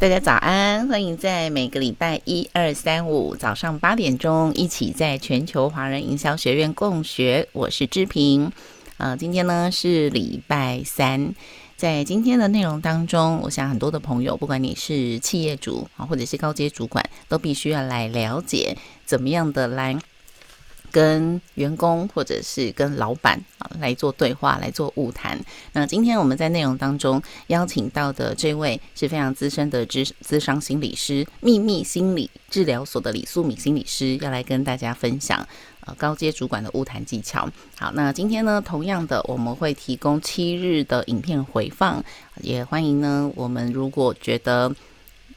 大家早安，欢迎在每个礼拜一、二、三、五早上八点钟一起在全球华人营销学院共学。我是志平，呃，今天呢是礼拜三，在今天的内容当中，我想很多的朋友，不管你是企业主啊，或者是高阶主管，都必须要来了解怎么样的来。跟员工或者是跟老板啊来做对话，来做晤谈。那今天我们在内容当中邀请到的这位是非常资深的资资商心理师，秘密心理治疗所的李素敏心理师，要来跟大家分享呃高阶主管的晤谈技巧。好，那今天呢，同样的我们会提供七日的影片回放，也欢迎呢，我们如果觉得。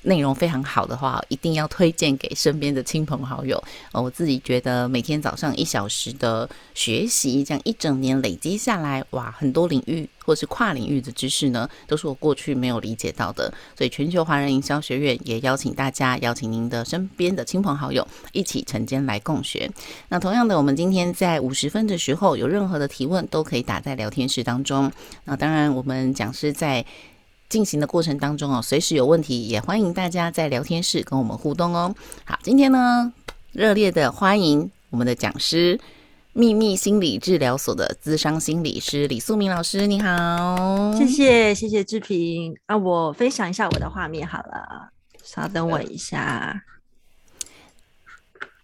内容非常好的话，一定要推荐给身边的亲朋好友。呃我自己觉得每天早上一小时的学习，这样一整年累积下来，哇，很多领域或是跨领域的知识呢，都是我过去没有理解到的。所以全球华人营销学院也邀请大家，邀请您的身边的亲朋好友一起晨间来共学。那同样的，我们今天在五十分的时候，有任何的提问都可以打在聊天室当中。那当然，我们讲师在。进行的过程当中哦，随时有问题也欢迎大家在聊天室跟我们互动哦。好，今天呢，热烈的欢迎我们的讲师，秘密心理治疗所的咨商心理师李素明老师，你好。谢谢谢谢志平啊，我分享一下我的画面好了，稍等我一下。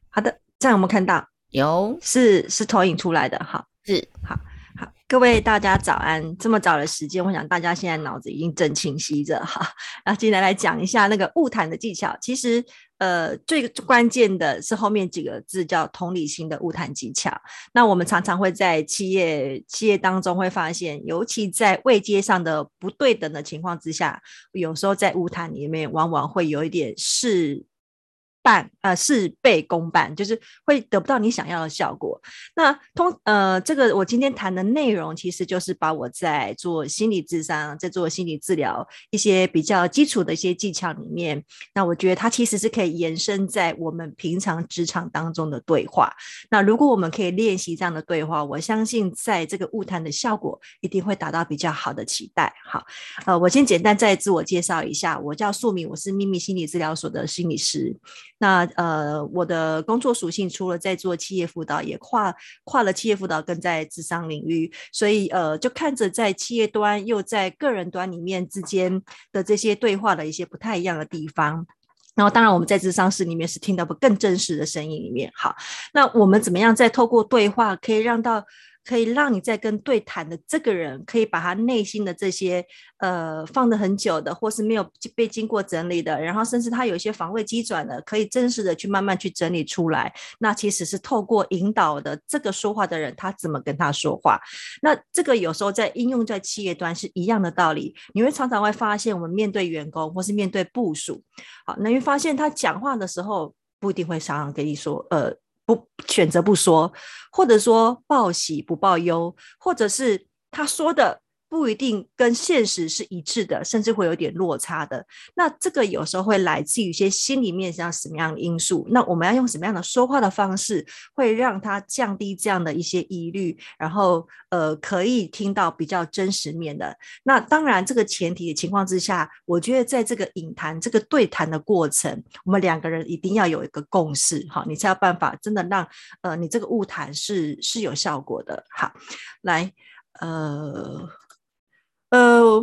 好的，这样有没有看到？有，是是投影出来的，好，是好。各位大家早安！这么早的时间，我想大家现在脑子已经正清晰着哈。然后今天来讲一下那个晤谈的技巧。其实，呃，最关键的是后面几个字叫同理心的晤谈技巧。那我们常常会在企业企业当中会发现，尤其在位阶上的不对等的情况之下，有时候在晤谈里面往往会有一点是。半呃事倍功半，就是会得不到你想要的效果。那通呃这个我今天谈的内容，其实就是把我在做心理智商，在做心理治疗一些比较基础的一些技巧里面。那我觉得它其实是可以延伸在我们平常职场当中的对话。那如果我们可以练习这样的对话，我相信在这个物谈的效果一定会达到比较好的期待。好，呃，我先简单再自我介绍一下，我叫素敏，我是秘密心理治疗所的心理师。那呃，我的工作属性除了在做企业辅导，也跨跨了企业辅导跟在智商领域，所以呃，就看着在企业端又在个人端里面之间的这些对话的一些不太一样的地方。然后，当然我们在智商室里面是听到不更真实的声音里面。好，那我们怎么样再透过对话可以让到？可以让你在跟对谈的这个人，可以把他内心的这些呃放得很久的，或是没有被经过整理的，然后甚至他有一些防卫机转的，可以真实的去慢慢去整理出来。那其实是透过引导的这个说话的人，他怎么跟他说话。那这个有时候在应用在企业端是一样的道理。你会常常会发现，我们面对员工或是面对部属，好，那你会发现他讲话的时候不一定会常常跟你说，呃。不选择不说，或者说报喜不报忧，或者是他说的。不一定跟现实是一致的，甚至会有点落差的。那这个有时候会来自于一些心里面像什么样的因素？那我们要用什么样的说话的方式，会让他降低这样的一些疑虑，然后呃，可以听到比较真实面的。那当然，这个前提的情况之下，我觉得在这个引谈、这个对谈的过程，我们两个人一定要有一个共识，哈，你才有办法真的让呃你这个晤谈是是有效果的。好，来呃。呃，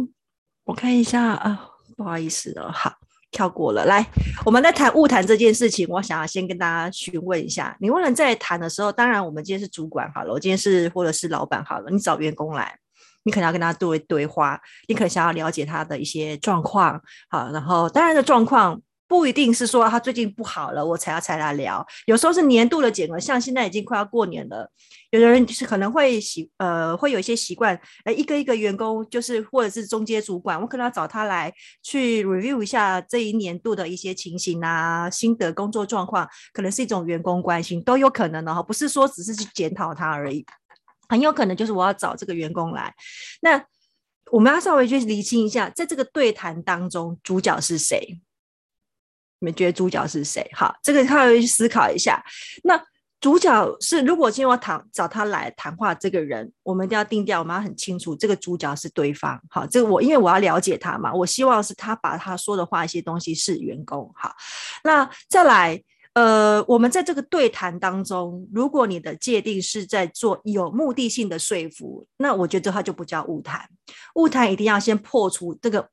我看一下啊，不好意思哦，好，跳过了。来，我们在谈误谈这件事情，我想要先跟大家询问一下，你问人在谈的时候，当然我们今天是主管好了，我今天是或者是老板好了，你找员工来，你可能要跟他对对话，你可能想要了解他的一些状况，好，然后当然的状况。不一定是说他最近不好了，我才要才来聊。有时候是年度的检核，像现在已经快要过年了，有的人就是可能会习呃会有一些习惯，哎，一个一个员工就是或者是中阶主管，我可能要找他来去 review 一下这一年度的一些情形啊、心得、工作状况，可能是一种员工关心，都有可能的哈，不是说只是去检讨他而已，很有可能就是我要找这个员工来。那我们要稍微去厘清一下，在这个对谈当中，主角是谁？你们觉得主角是谁？好，这个稍微去思考一下。那主角是，如果今天我谈找他来谈话，这个人我们一定要定调，我们要很清楚，这个主角是对方。好，这个我因为我要了解他嘛，我希望是他把他说的话一些东西是员工。好，那再来，呃，我们在这个对谈当中，如果你的界定是在做有目的性的说服，那我觉得他就不叫晤谈。晤谈一定要先破除这个。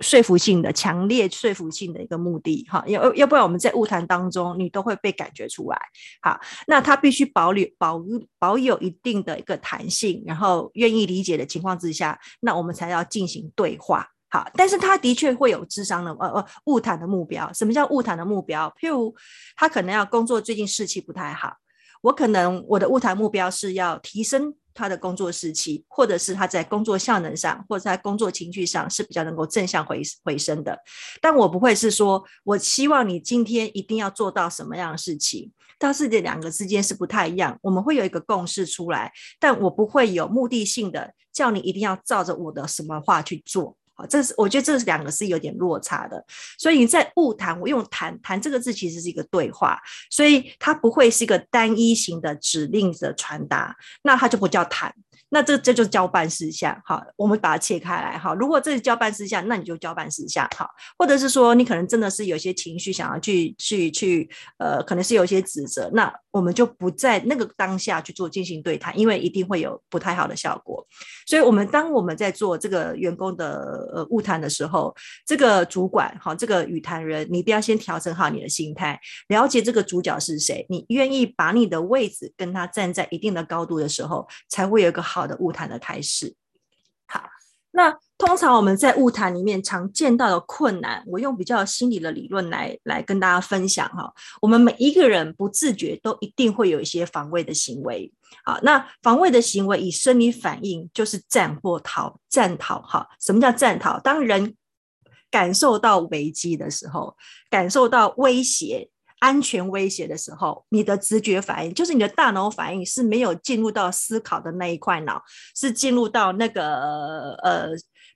说服性的、强烈说服性的一个目的，哈，要要不然我们在物谈当中，你都会被感觉出来，好，那他必须保留保保有一定的一个弹性，然后愿意理解的情况之下，那我们才要进行对话，好，但是他的确会有智商的呃呃晤谈的目标，什么叫晤谈的目标？譬如他可能要工作最近士气不太好，我可能我的晤谈目标是要提升。他的工作时期，或者是他在工作效能上，或者在工作情绪上是比较能够正向回回升的。但我不会是说，我希望你今天一定要做到什么样的事情，但是这两个之间是不太一样。我们会有一个共识出来，但我不会有目的性的叫你一定要照着我的什么话去做。好，这是我觉得这两个是有点落差的，所以你在物谈，我用谈谈这个字其实是一个对话，所以它不会是一个单一型的指令的传达，那它就不叫谈。那这这就是交办事项，好，我们把它切开来，哈。如果这是交办事项，那你就交办事项，好，或者是说你可能真的是有些情绪想要去去去，呃，可能是有些指责，那我们就不在那个当下去做进行对谈，因为一定会有不太好的效果。所以，我们当我们在做这个员工的呃误谈的时候，这个主管，好，这个与谈人，你一定要先调整好你的心态，了解这个主角是谁，你愿意把你的位置跟他站在一定的高度的时候，才会有一个好。的物谈的开始，好，那通常我们在物谈里面常见到的困难，我用比较心理的理论来来跟大家分享哈。我们每一个人不自觉都一定会有一些防卫的行为，好，那防卫的行为以生理反应就是战或逃，战逃哈。什么叫战逃？当人感受到危机的时候，感受到威胁。安全威胁的时候，你的直觉反应就是你的大脑反应是没有进入到思考的那一块脑，是进入到那个呃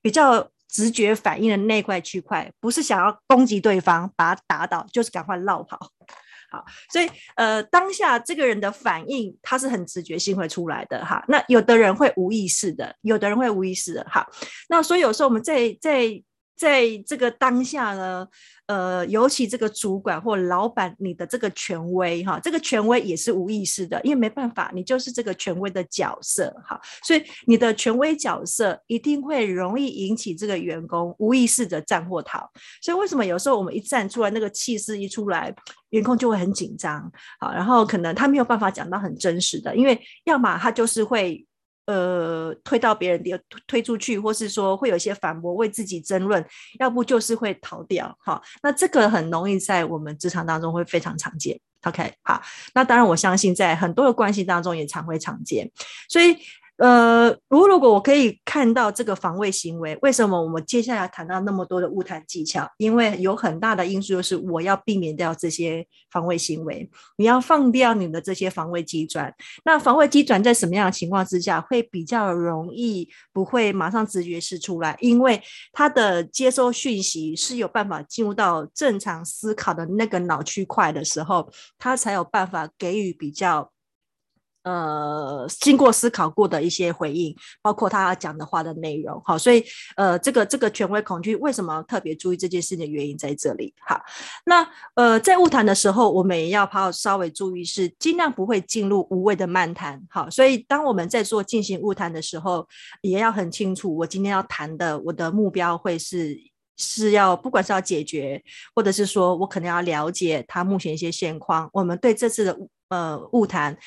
比较直觉反应的那块区块，不是想要攻击对方把他打倒，就是赶快落跑。好，所以呃当下这个人的反应他是很直觉性会出来的哈。那有的人会无意识的，有的人会无意识的。哈，那所以有时候我们在在在这个当下呢。呃，尤其这个主管或老板，你的这个权威哈，这个权威也是无意识的，因为没办法，你就是这个权威的角色哈，所以你的权威角色一定会容易引起这个员工无意识的战或逃。所以为什么有时候我们一站出来，那个气势一出来，员工就会很紧张，好，然后可能他没有办法讲到很真实的，因为要么他就是会。呃，推到别人的推出去，或是说会有一些反驳，为自己争论，要不就是会逃掉。哈，那这个很容易在我们职场当中会非常常见。OK，好，那当然我相信在很多的关系当中也常会常见，所以。呃，如如果我可以看到这个防卫行为，为什么我们接下来谈到那么多的晤谈技巧？因为有很大的因素就是我要避免掉这些防卫行为，你要放掉你的这些防卫机转。那防卫机转在什么样的情况之下会比较容易不会马上直觉式出来？因为它的接收讯息是有办法进入到正常思考的那个脑区块的时候，它才有办法给予比较。呃，经过思考过的一些回应，包括他讲的话的内容，好，所以呃，这个这个权威恐惧为什么特别注意这件事情的原因在这里，好，那呃，在误谈的时候，我们也要好稍微注意是尽量不会进入无谓的漫谈，好，所以当我们在做进行误谈的时候，也要很清楚，我今天要谈的我的目标会是是要不管是要解决，或者是说我可能要了解他目前一些现况，我们对这次的呃误谈。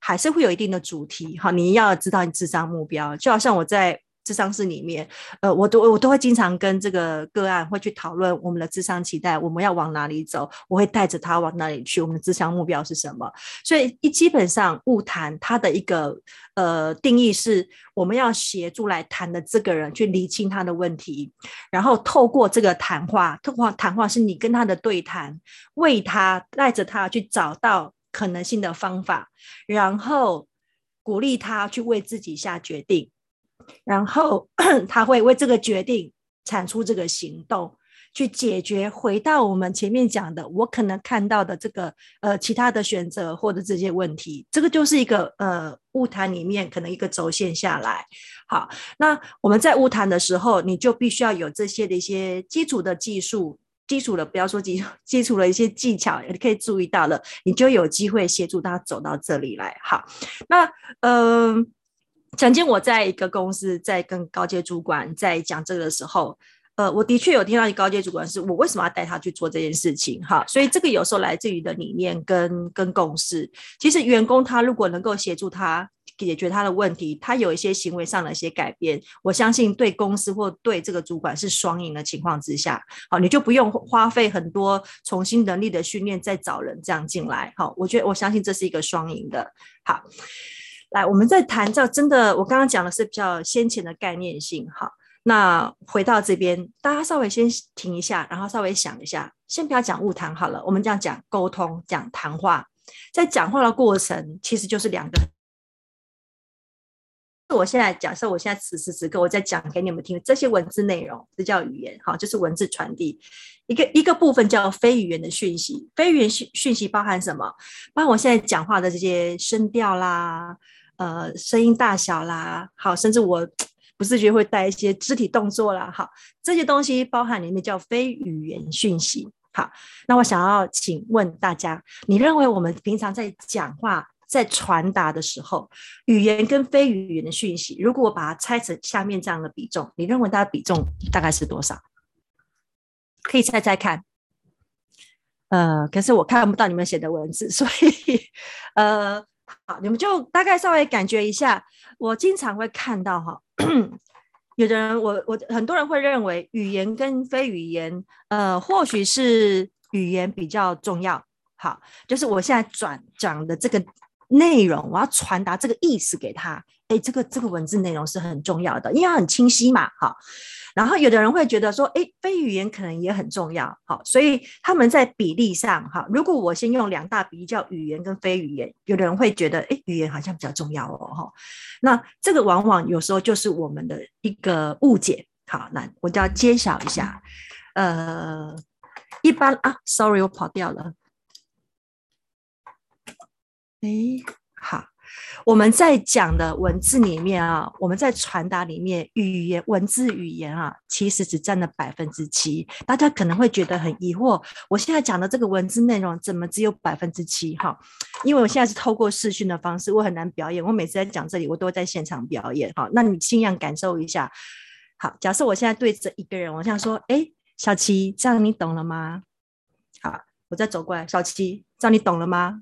还是会有一定的主题，哈，你要知道你智商目标，就好像我在智商室里面，呃，我都我都会经常跟这个个案会去讨论我们的智商期待，我们要往哪里走，我会带着他往哪里去，我们的智商目标是什么？所以一基本上晤谈它的一个呃定义是，我们要协助来谈的这个人去厘清他的问题，然后透过这个谈话，透过谈话是你跟他的对谈，为他带着他去找到。可能性的方法，然后鼓励他去为自己下决定，然后他会为这个决定产出这个行动，去解决。回到我们前面讲的，我可能看到的这个呃其他的选择或者这些问题，这个就是一个呃物谈里面可能一个轴线下来。好，那我们在物谈的时候，你就必须要有这些的一些基础的技术，基础的不要说基基础的一些技巧，你可以注意到了，你就有机会协助他走到这里来。好，那嗯。曾经我在一个公司，在跟高阶主管在讲这个的时候，呃，我的确有听到一高阶主管是我为什么要带他去做这件事情？哈，所以这个有时候来自于的理念跟跟共识。其实员工他如果能够协助他解决他的问题，他有一些行为上的一些改变，我相信对公司或对这个主管是双赢的情况之下，好，你就不用花费很多重新能力的训练再找人这样进来。好，我觉得我相信这是一个双赢的。好。来，我们在谈这真的，我刚刚讲的是比较先前的概念性。好，那回到这边，大家稍微先停一下，然后稍微想一下，先不要讲误谈好了，我们这样讲沟通，讲谈话，在讲话的过程，其实就是两个。我现在假设，我现在此时此刻我在讲给你们听这些文字内容，这叫语言，好，就是文字传递。一个一个部分叫非语言的讯息，非语言讯讯息包含什么？包含我现在讲话的这些声调啦。呃，声音大小啦，好，甚至我不自觉会带一些肢体动作啦，好，这些东西包含里面叫非语言讯息。好，那我想要请问大家，你认为我们平常在讲话、在传达的时候，语言跟非语言的讯息，如果我把它拆成下面这样的比重，你认为它的比重大概是多少？可以猜猜看。呃，可是我看不到你们写的文字，所以呃。好，你们就大概稍微感觉一下。我经常会看到哈，有的人，我我很多人会认为语言跟非语言，呃，或许是语言比较重要。好，就是我现在转讲的这个内容，我要传达这个意思给他。哎，这个这个文字内容是很重要的，因为它很清晰嘛。哈。然后有的人会觉得说，哎，非语言可能也很重要，好，所以他们在比例上，哈，如果我先用两大比例叫语言跟非语言，有的人会觉得，哎，语言好像比较重要哦，哈，那这个往往有时候就是我们的一个误解，好，那我就要揭晓一下，呃，一般啊，sorry，我跑掉了，哎，好。我们在讲的文字里面啊，我们在传达里面语言文字语言啊，其实只占了百分之七。大家可能会觉得很疑惑，我现在讲的这个文字内容怎么只有百分之七？哈，因为我现在是透过视讯的方式，我很难表演。我每次在讲这里，我都会在现场表演。哈，那你尽量感受一下。好，假设我现在对着一个人，我想说，哎，小琪，这样你懂了吗？好，我再走过来，小琪，这样你懂了吗？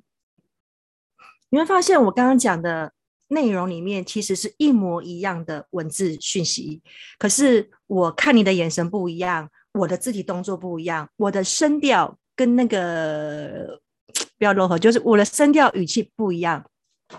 你会发现，我刚刚讲的内容里面其实是一模一样的文字讯息，可是我看你的眼神不一样，我的肢体动作不一样，我的声调跟那个不要柔和，就是我的声调语气不一样，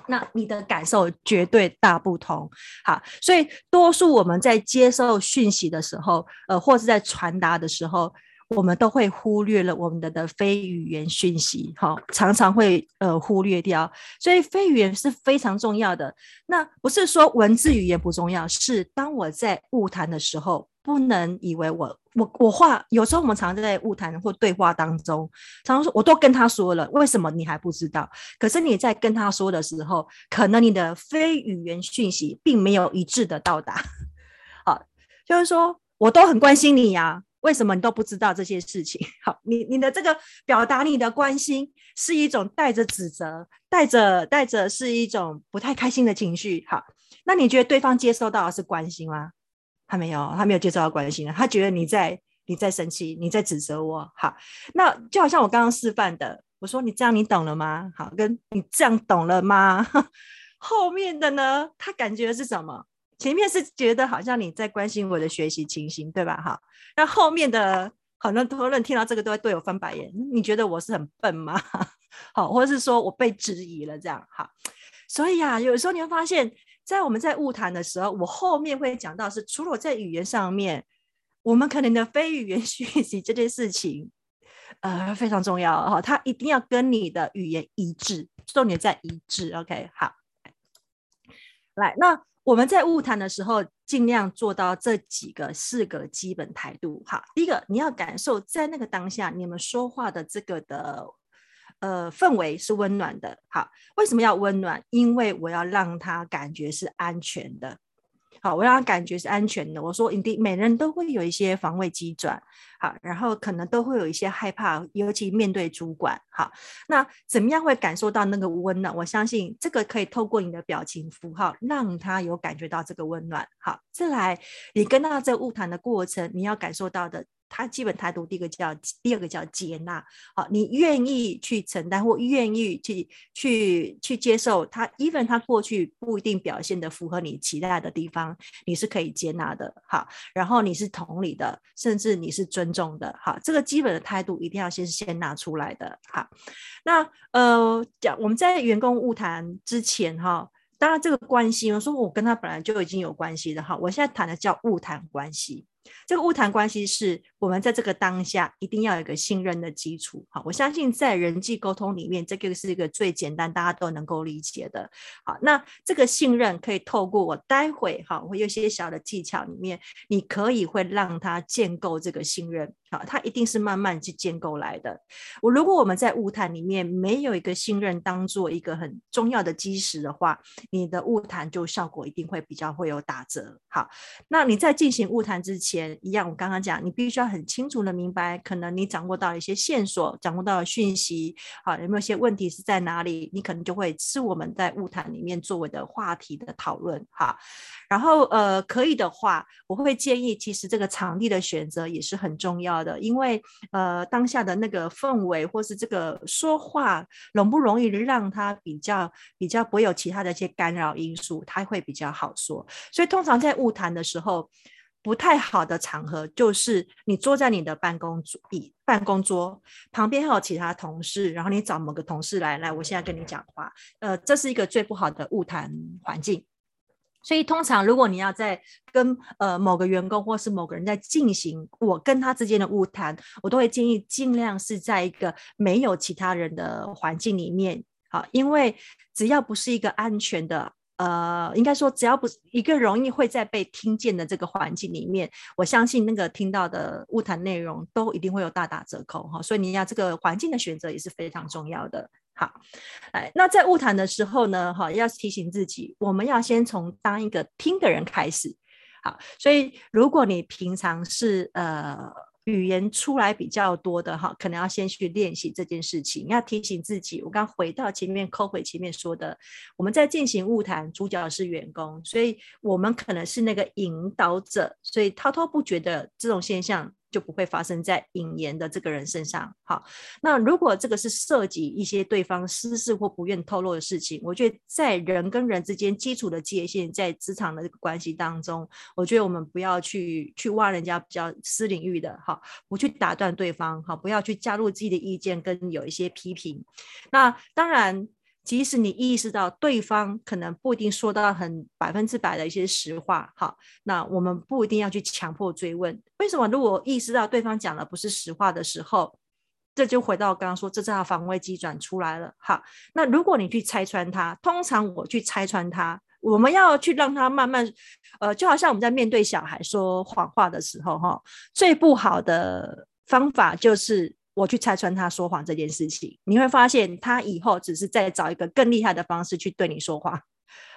那你的感受绝对大不同。好，所以多数我们在接受讯息的时候，呃，或是在传达的时候。我们都会忽略了我们的的非语言讯息，哈，常常会呃忽略掉，所以非语言是非常重要的。那不是说文字语言不重要，是当我在晤谈的时候，不能以为我我我话，有时候我们常在晤谈或对话当中，常常说我都跟他说了，为什么你还不知道？可是你在跟他说的时候，可能你的非语言讯息并没有一致的到达，好，就是说我都很关心你呀。为什么你都不知道这些事情？好，你你的这个表达你的关心是一种带着指责，带着带着是一种不太开心的情绪。好，那你觉得对方接收到的是关心吗？他没有，他没有接收到关心，他觉得你在你在生气，你在指责我。好，那就好像我刚刚示范的，我说你这样你懂了吗？好，跟你这样懂了吗？后面的呢？他感觉是什么？前面是觉得好像你在关心我的学习情形，对吧？哈，那后面的很多人听到这个都会对我翻白眼。你觉得我是很笨吗？好，或者是说我被质疑了这样？哈，所以啊，有时候你会发现，在我们在晤谈的时候，我后面会讲到是，除了我在语言上面，我们可能的非语言 学习这件事情，呃，非常重要哈，它一定要跟你的语言一致，重点在一致。OK，好，来那。我们在物谈的时候，尽量做到这几个四个基本态度。哈，第一个，你要感受在那个当下，你们说话的这个的呃氛围是温暖的。好，为什么要温暖？因为我要让他感觉是安全的。好，我让他感觉是安全的。我说，一定每人都会有一些防卫机转，好，然后可能都会有一些害怕，尤其面对主管。好，那怎么样会感受到那个温暖？我相信这个可以透过你的表情符号，让他有感觉到这个温暖。好，再来，你跟他这晤谈的过程，你要感受到的。他基本态度，第一个叫第二个叫接纳，好，你愿意去承担或愿意去去去接受他，even 他过去不一定表现的符合你期待的地方，你是可以接纳的，好，然后你是同理的，甚至你是尊重的，好，这个基本的态度一定要先先拿出来的，好，那呃讲我们在员工误谈之前哈，当然这个关系，我说我跟他本来就已经有关系的哈，我现在谈的叫误谈关系。这个物谈关系是我们在这个当下一定要有一个信任的基础。好，我相信在人际沟通里面，这个是一个最简单，大家都能够理解的。好，那这个信任可以透过我待会哈，我有一些小的技巧里面，你可以会让他建构这个信任。好，他一定是慢慢去建构来的。我如果我们在物谈里面没有一个信任当做一个很重要的基石的话，你的物谈就效果一定会比较会有打折。好，那你在进行物谈之前，一样我刚刚讲，你必须要很清楚的明白，可能你掌握到一些线索，掌握到的讯息，好，有没有些问题是在哪里？你可能就会是我们在物谈里面作为的话题的讨论。好，然后呃，可以的话，我会建议，其实这个场地的选择也是很重要的。因为呃，当下的那个氛围，或是这个说话容不容易让他比较比较不会有其他的一些干扰因素，他会比较好说。所以通常在物谈的时候，不太好的场合就是你坐在你的办公桌椅办公桌旁边还有其他同事，然后你找某个同事来来，我现在跟你讲话，呃，这是一个最不好的误谈环境。所以，通常如果你要在跟呃某个员工或是某个人在进行我跟他之间的误谈，我都会建议尽量是在一个没有其他人的环境里面，好，因为只要不是一个安全的，呃，应该说只要不是一个容易会在被听见的这个环境里面，我相信那个听到的物谈内容都一定会有大打折扣哈。所以你要这个环境的选择也是非常重要的。好，哎，那在物谈的时候呢，哈，要提醒自己，我们要先从当一个听的人开始。好，所以如果你平常是呃语言出来比较多的哈，可能要先去练习这件事情。要提醒自己，我刚回到前面，扣回前面说的，我们在进行物谈，主角是员工，所以我们可能是那个引导者，所以滔滔不绝的这种现象。就不会发生在引言的这个人身上。好，那如果这个是涉及一些对方私事或不愿透露的事情，我觉得在人跟人之间基础的界限，在职场的这个关系当中，我觉得我们不要去去挖人家比较私领域的，好，不去打断对方，好，不要去加入自己的意见跟有一些批评。那当然。即使你意识到对方可能不一定说到很百分之百的一些实话，好，那我们不一定要去强迫追问。为什么？如果意识到对方讲的不是实话的时候，这就回到刚刚说，这是他防卫机转出来了。好，那如果你去拆穿他，通常我去拆穿他，我们要去让他慢慢，呃，就好像我们在面对小孩说谎话的时候，哈，最不好的方法就是。我去拆穿他说谎这件事情，你会发现他以后只是在找一个更厉害的方式去对你说话，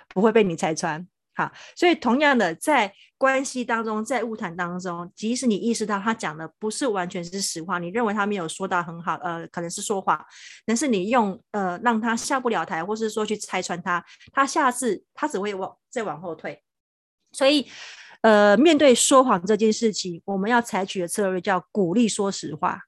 不会被你拆穿。好，所以同样的，在关系当中，在物谈当中，即使你意识到他讲的不是完全是实话，你认为他没有说到很好，呃，可能是说谎，但是你用呃让他下不了台，或是说去拆穿他，他下次他只会往再往后退。所以，呃，面对说谎这件事情，我们要采取的策略叫鼓励说实话。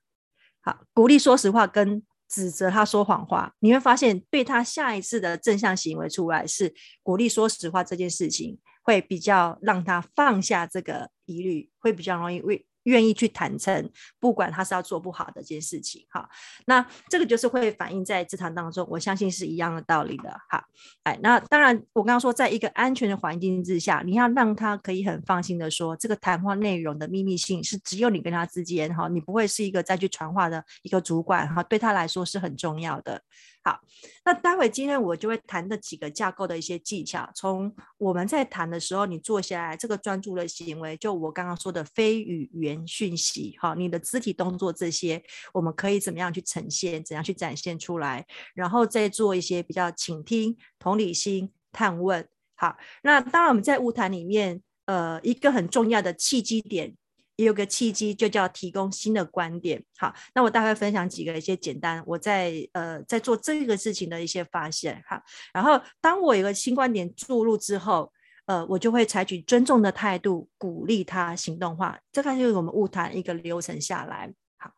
好，鼓励说实话跟指责他说谎话，你会发现对他下一次的正向行为出来是鼓励说实话这件事情，会比较让他放下这个疑虑，会比较容易为愿意去坦诚，不管他是要做不好的这件事情。哈，那这个就是会反映在职场当中，我相信是一样的道理的。哈，哎，那当然，我刚刚说，在一个安全的环境之下，你要让他可以很放心的说，这个谈话内容的秘密性是只有你跟他之间，哈，你不会是一个再去传话的一个主管，哈，对他来说是很重要的。好，那待会今天我就会谈的几个架构的一些技巧。从我们在谈的时候，你坐下来，这个专注的行为，就我刚刚说的非语言讯息，哈，你的肢体动作这些，我们可以怎么样去呈现，怎样去展现出来，然后再做一些比较倾听、同理心、探问。好，那当然我们在物谈里面，呃，一个很重要的契机点。也有个契机，就叫提供新的观点。好，那我大概分享几个一些简单，我在呃在做这个事情的一些发现。哈，然后当我有个新观点注入之后，呃，我就会采取尊重的态度，鼓励他行动化。这个就是我们物谈一个流程下来。好，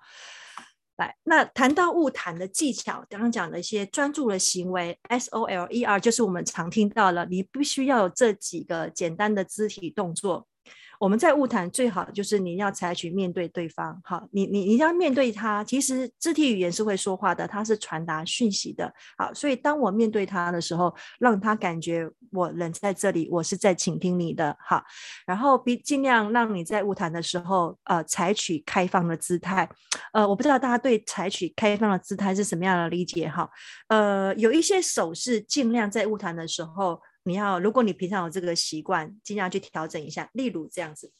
来，那谈到物谈的技巧，刚刚讲的一些专注的行为，S O L E R，就是我们常听到了，你必须要有这几个简单的肢体动作。我们在晤谈最好就是你要采取面对对方，好，你你你要面对他，其实肢体语言是会说话的，它是传达讯息的，好，所以当我面对他的时候，让他感觉我人在这里，我是在倾听你的，好，然后比尽量让你在晤谈的时候，呃，采取开放的姿态，呃，我不知道大家对采取开放的姿态是什么样的理解，哈，呃，有一些手势尽量在晤谈的时候。你要，如果你平常有这个习惯，尽量去调整一下。例如这样子，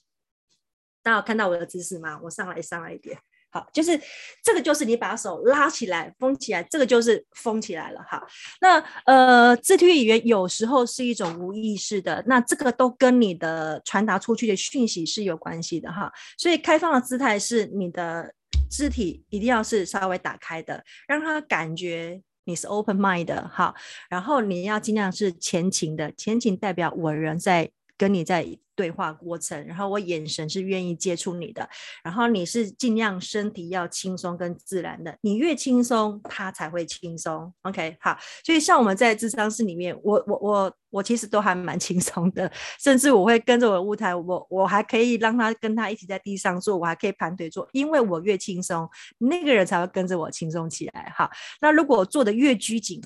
大家有看到我的姿势吗？我上来上来一点，好，就是这个，就是你把手拉起来，封起来，这个就是封起来了。哈，那呃，肢体语言有时候是一种无意识的，那这个都跟你的传达出去的讯息是有关系的哈。所以开放的姿态是你的肢体一定要是稍微打开的，让他感觉。你是 open mind 的，好，然后你要尽量是前情的，前情代表我人在跟你在对话过程，然后我眼神是愿意接触你的，然后你是尽量身体要轻松跟自然的，你越轻松，他才会轻松。OK，好，所以像我们在智商室里面，我我我我其实都还蛮轻松的，甚至我会跟着我的舞台，我我还可以让他跟他一起在地上坐，我还可以盘腿坐，因为我越轻松，那个人才会跟着我轻松起来。好，那如果我做的越拘谨，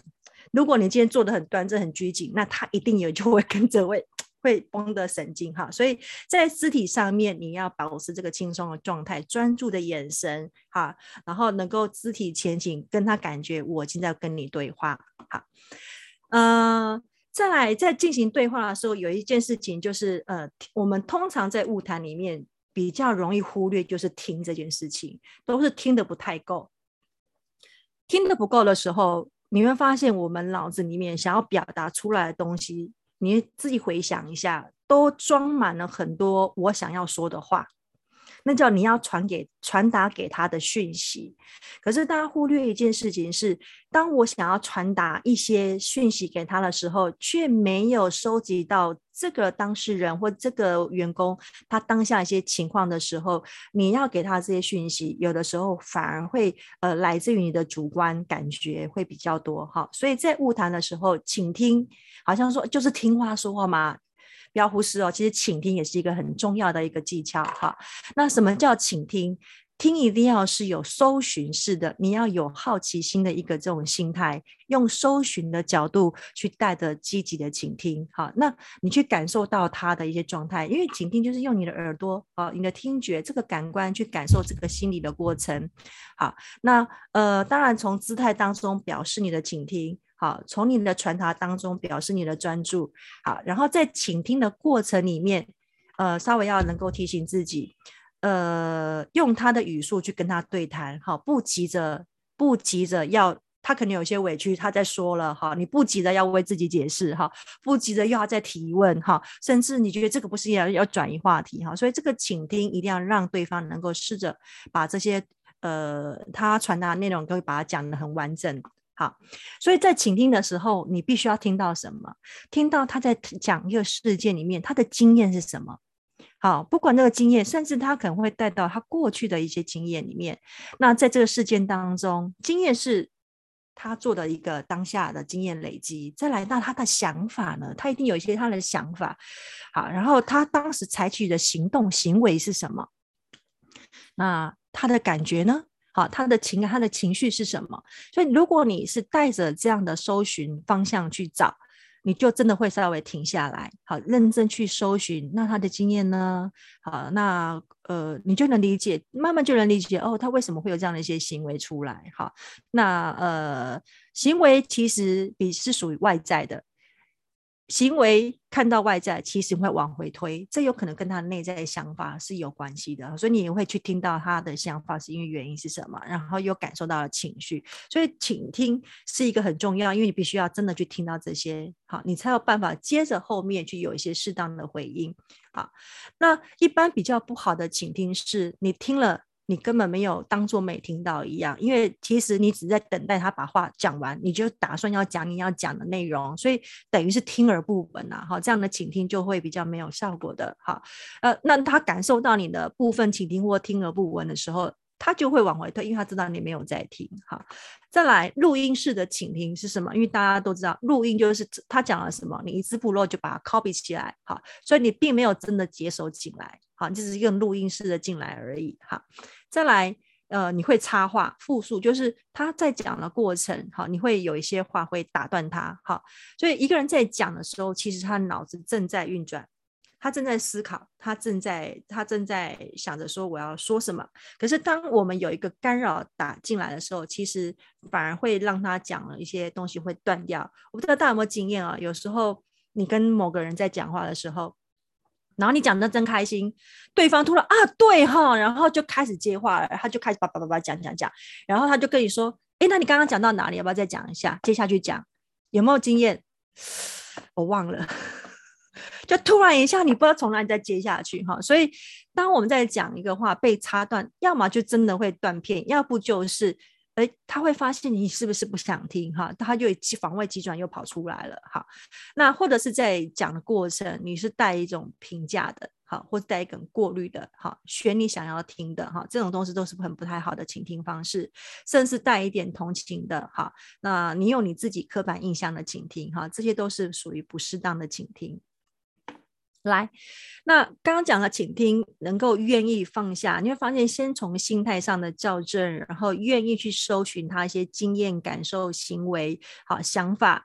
如果你今天做的很端正很拘谨，那他一定也就会跟着会。会绷的神经哈，所以在肢体上面你要保持这个轻松的状态，专注的眼神哈，然后能够肢体前倾，跟他感觉我现在跟你对话好，呃，再来在进行对话的时候，有一件事情就是呃，我们通常在物谈里面比较容易忽略，就是听这件事情，都是听得不太够，听得不够的时候，你会发现我们脑子里面想要表达出来的东西。你自己回想一下，都装满了很多我想要说的话，那叫你要传给、传达给他的讯息。可是大家忽略一件事情是，当我想要传达一些讯息给他的时候，却没有收集到这个当事人或这个员工他当下一些情况的时候，你要给他这些讯息，有的时候反而会呃来自于你的主观感觉会比较多哈。所以在晤谈的时候，请听。好像说就是听话说话嘛，不要忽视哦。其实倾听也是一个很重要的一个技巧哈。那什么叫倾听？听一定要是有搜寻式的，你要有好奇心的一个这种心态，用搜寻的角度去带着积极的倾听。好，那你去感受到他的一些状态，因为倾听就是用你的耳朵啊，你的听觉这个感官去感受这个心理的过程。好，那呃，当然从姿态当中表示你的倾听。好，从你的传达当中表示你的专注。好，然后在倾听的过程里面，呃，稍微要能够提醒自己，呃，用他的语速去跟他对谈。好，不急着，不急着要他可能有些委屈，他在说了。哈，你不急着要为自己解释。哈，不急着又要再提问。哈，甚至你觉得这个不是要要转移话题。哈，所以这个倾听一定要让对方能够试着把这些呃他传达的内容都会把它讲得很完整。好，所以在倾听的时候，你必须要听到什么？听到他在讲一个事件里面，他的经验是什么？好，不管那个经验，甚至他可能会带到他过去的一些经验里面。那在这个事件当中，经验是他做的一个当下的经验累积。再来到他的想法呢，他一定有一些他的想法。好，然后他当时采取的行动行为是什么？那他的感觉呢？好，他的情感、他的情绪是什么？所以，如果你是带着这样的搜寻方向去找，你就真的会稍微停下来，好，认真去搜寻。那他的经验呢？好，那呃，你就能理解，慢慢就能理解哦，他为什么会有这样的一些行为出来？好，那呃，行为其实比是属于外在的。行为看到外在，其实会往回推，这有可能跟他内在的想法是有关系的，所以你也会去听到他的想法是因为原因是什么，然后又感受到了情绪，所以倾听是一个很重要，因为你必须要真的去听到这些，好，你才有办法接着后面去有一些适当的回应，好，那一般比较不好的倾听是你听了。你根本没有当做没听到一样，因为其实你只在等待他把话讲完，你就打算要讲你要讲的内容，所以等于是听而不闻呐，哈，这样的倾听就会比较没有效果的，哈，呃，那他感受到你的部分倾听或听而不闻的时候，他就会往回退，因为他知道你没有在听，哈。再来，录音式的倾听是什么？因为大家都知道，录音就是他讲了什么，你一字不漏就把它 copy 起来，哈，所以你并没有真的接收进来，好，就是用录音式的进来而已，哈。再来，呃，你会插话复述，就是他在讲的过程，好，你会有一些话会打断他，好，所以一个人在讲的时候，其实他脑子正在运转，他正在思考，他正在他正在想着说我要说什么。可是当我们有一个干扰打进来的时候，其实反而会让他讲了一些东西会断掉。我不知道大家有没有经验啊？有时候你跟某个人在讲话的时候。然后你讲的真开心，对方突然啊，对哈，然后就开始接话了，他就开始叭叭叭叭讲讲讲，然后他就跟你说，哎，那你刚刚讲到哪里？要不要再讲一下？接下去讲，有没有经验？我忘了，就突然一下，你不知道从哪里再接下去哈。所以当我们在讲一个话被插断，要么就真的会断片，要不就是。哎，他会发现你是不是不想听哈？他就防卫急转又跑出来了哈。那或者是在讲的过程，你是带一种评价的哈，或带一种过滤的哈，选你想要听的哈，这种东西都是很不太好的倾听方式，甚至带一点同情的哈。那你有你自己刻板印象的倾听哈，这些都是属于不适当的倾听。来，那刚刚讲了，请听能够愿意放下，你会发现，先从心态上的校正，然后愿意去搜寻他一些经验、感受、行为、好想法。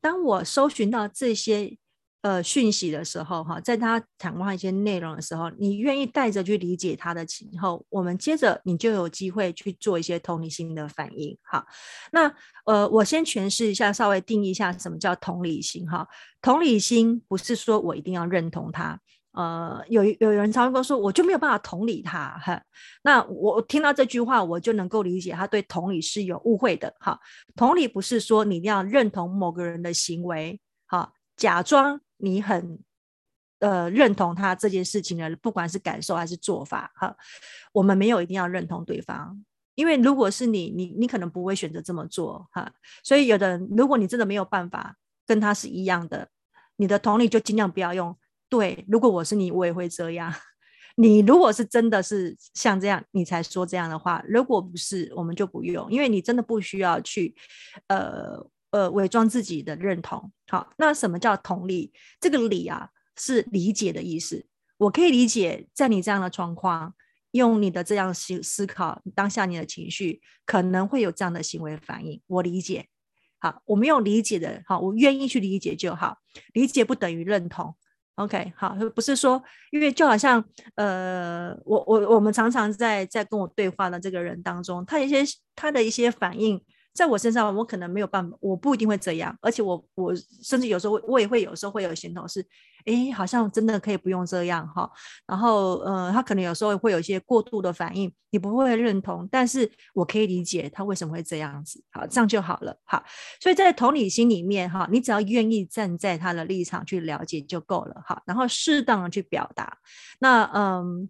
当我搜寻到这些。呃，讯息的时候，哈，在他谈话一些内容的时候，你愿意带着去理解他的情后，我们接着你就有机会去做一些同理心的反应，哈。那呃，我先诠释一下，稍微定义一下什么叫同理心，哈。同理心不是说我一定要认同他，呃，有有人常常说，我就没有办法同理他，哈。那我听到这句话，我就能够理解他对同理是有误会的，哈。同理不是说你一定要认同某个人的行为，哈，假装。你很呃认同他这件事情的，不管是感受还是做法，哈，我们没有一定要认同对方，因为如果是你，你你可能不会选择这么做，哈。所以有的人，如果你真的没有办法跟他是一样的，你的同理就尽量不要用。对，如果我是你，我也会这样。你如果是真的是像这样，你才说这样的话。如果不是，我们就不用，因为你真的不需要去，呃。呃，伪装自己的认同。好，那什么叫同理？这个理啊，是理解的意思。我可以理解，在你这样的状况，用你的这样思思考，当下你的情绪可能会有这样的行为反应。我理解。好，我没有理解的，好，我愿意去理解就好。理解不等于认同。OK，好，不是说，因为就好像，呃，我我我们常常在在跟我对话的这个人当中，他一些他的一些反应。在我身上，我可能没有办法，我不一定会这样，而且我我甚至有时候我也会有时候会有心头是，哎，好像真的可以不用这样哈。然后，呃，他可能有时候会有一些过度的反应，你不会认同，但是我可以理解他为什么会这样子，好，这样就好了，好。所以在同理心里面哈，你只要愿意站在他的立场去了解就够了，哈。然后适当的去表达，那嗯。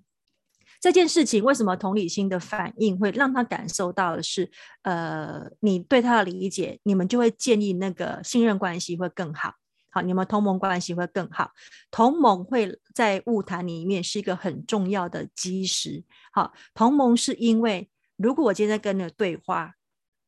这件事情为什么同理心的反应会让他感受到的是，呃，你对他的理解，你们就会建立那个信任关系会更好，好，你们同盟关系会更好，同盟会在物谈里面是一个很重要的基石，好，同盟是因为如果我今天跟你对话，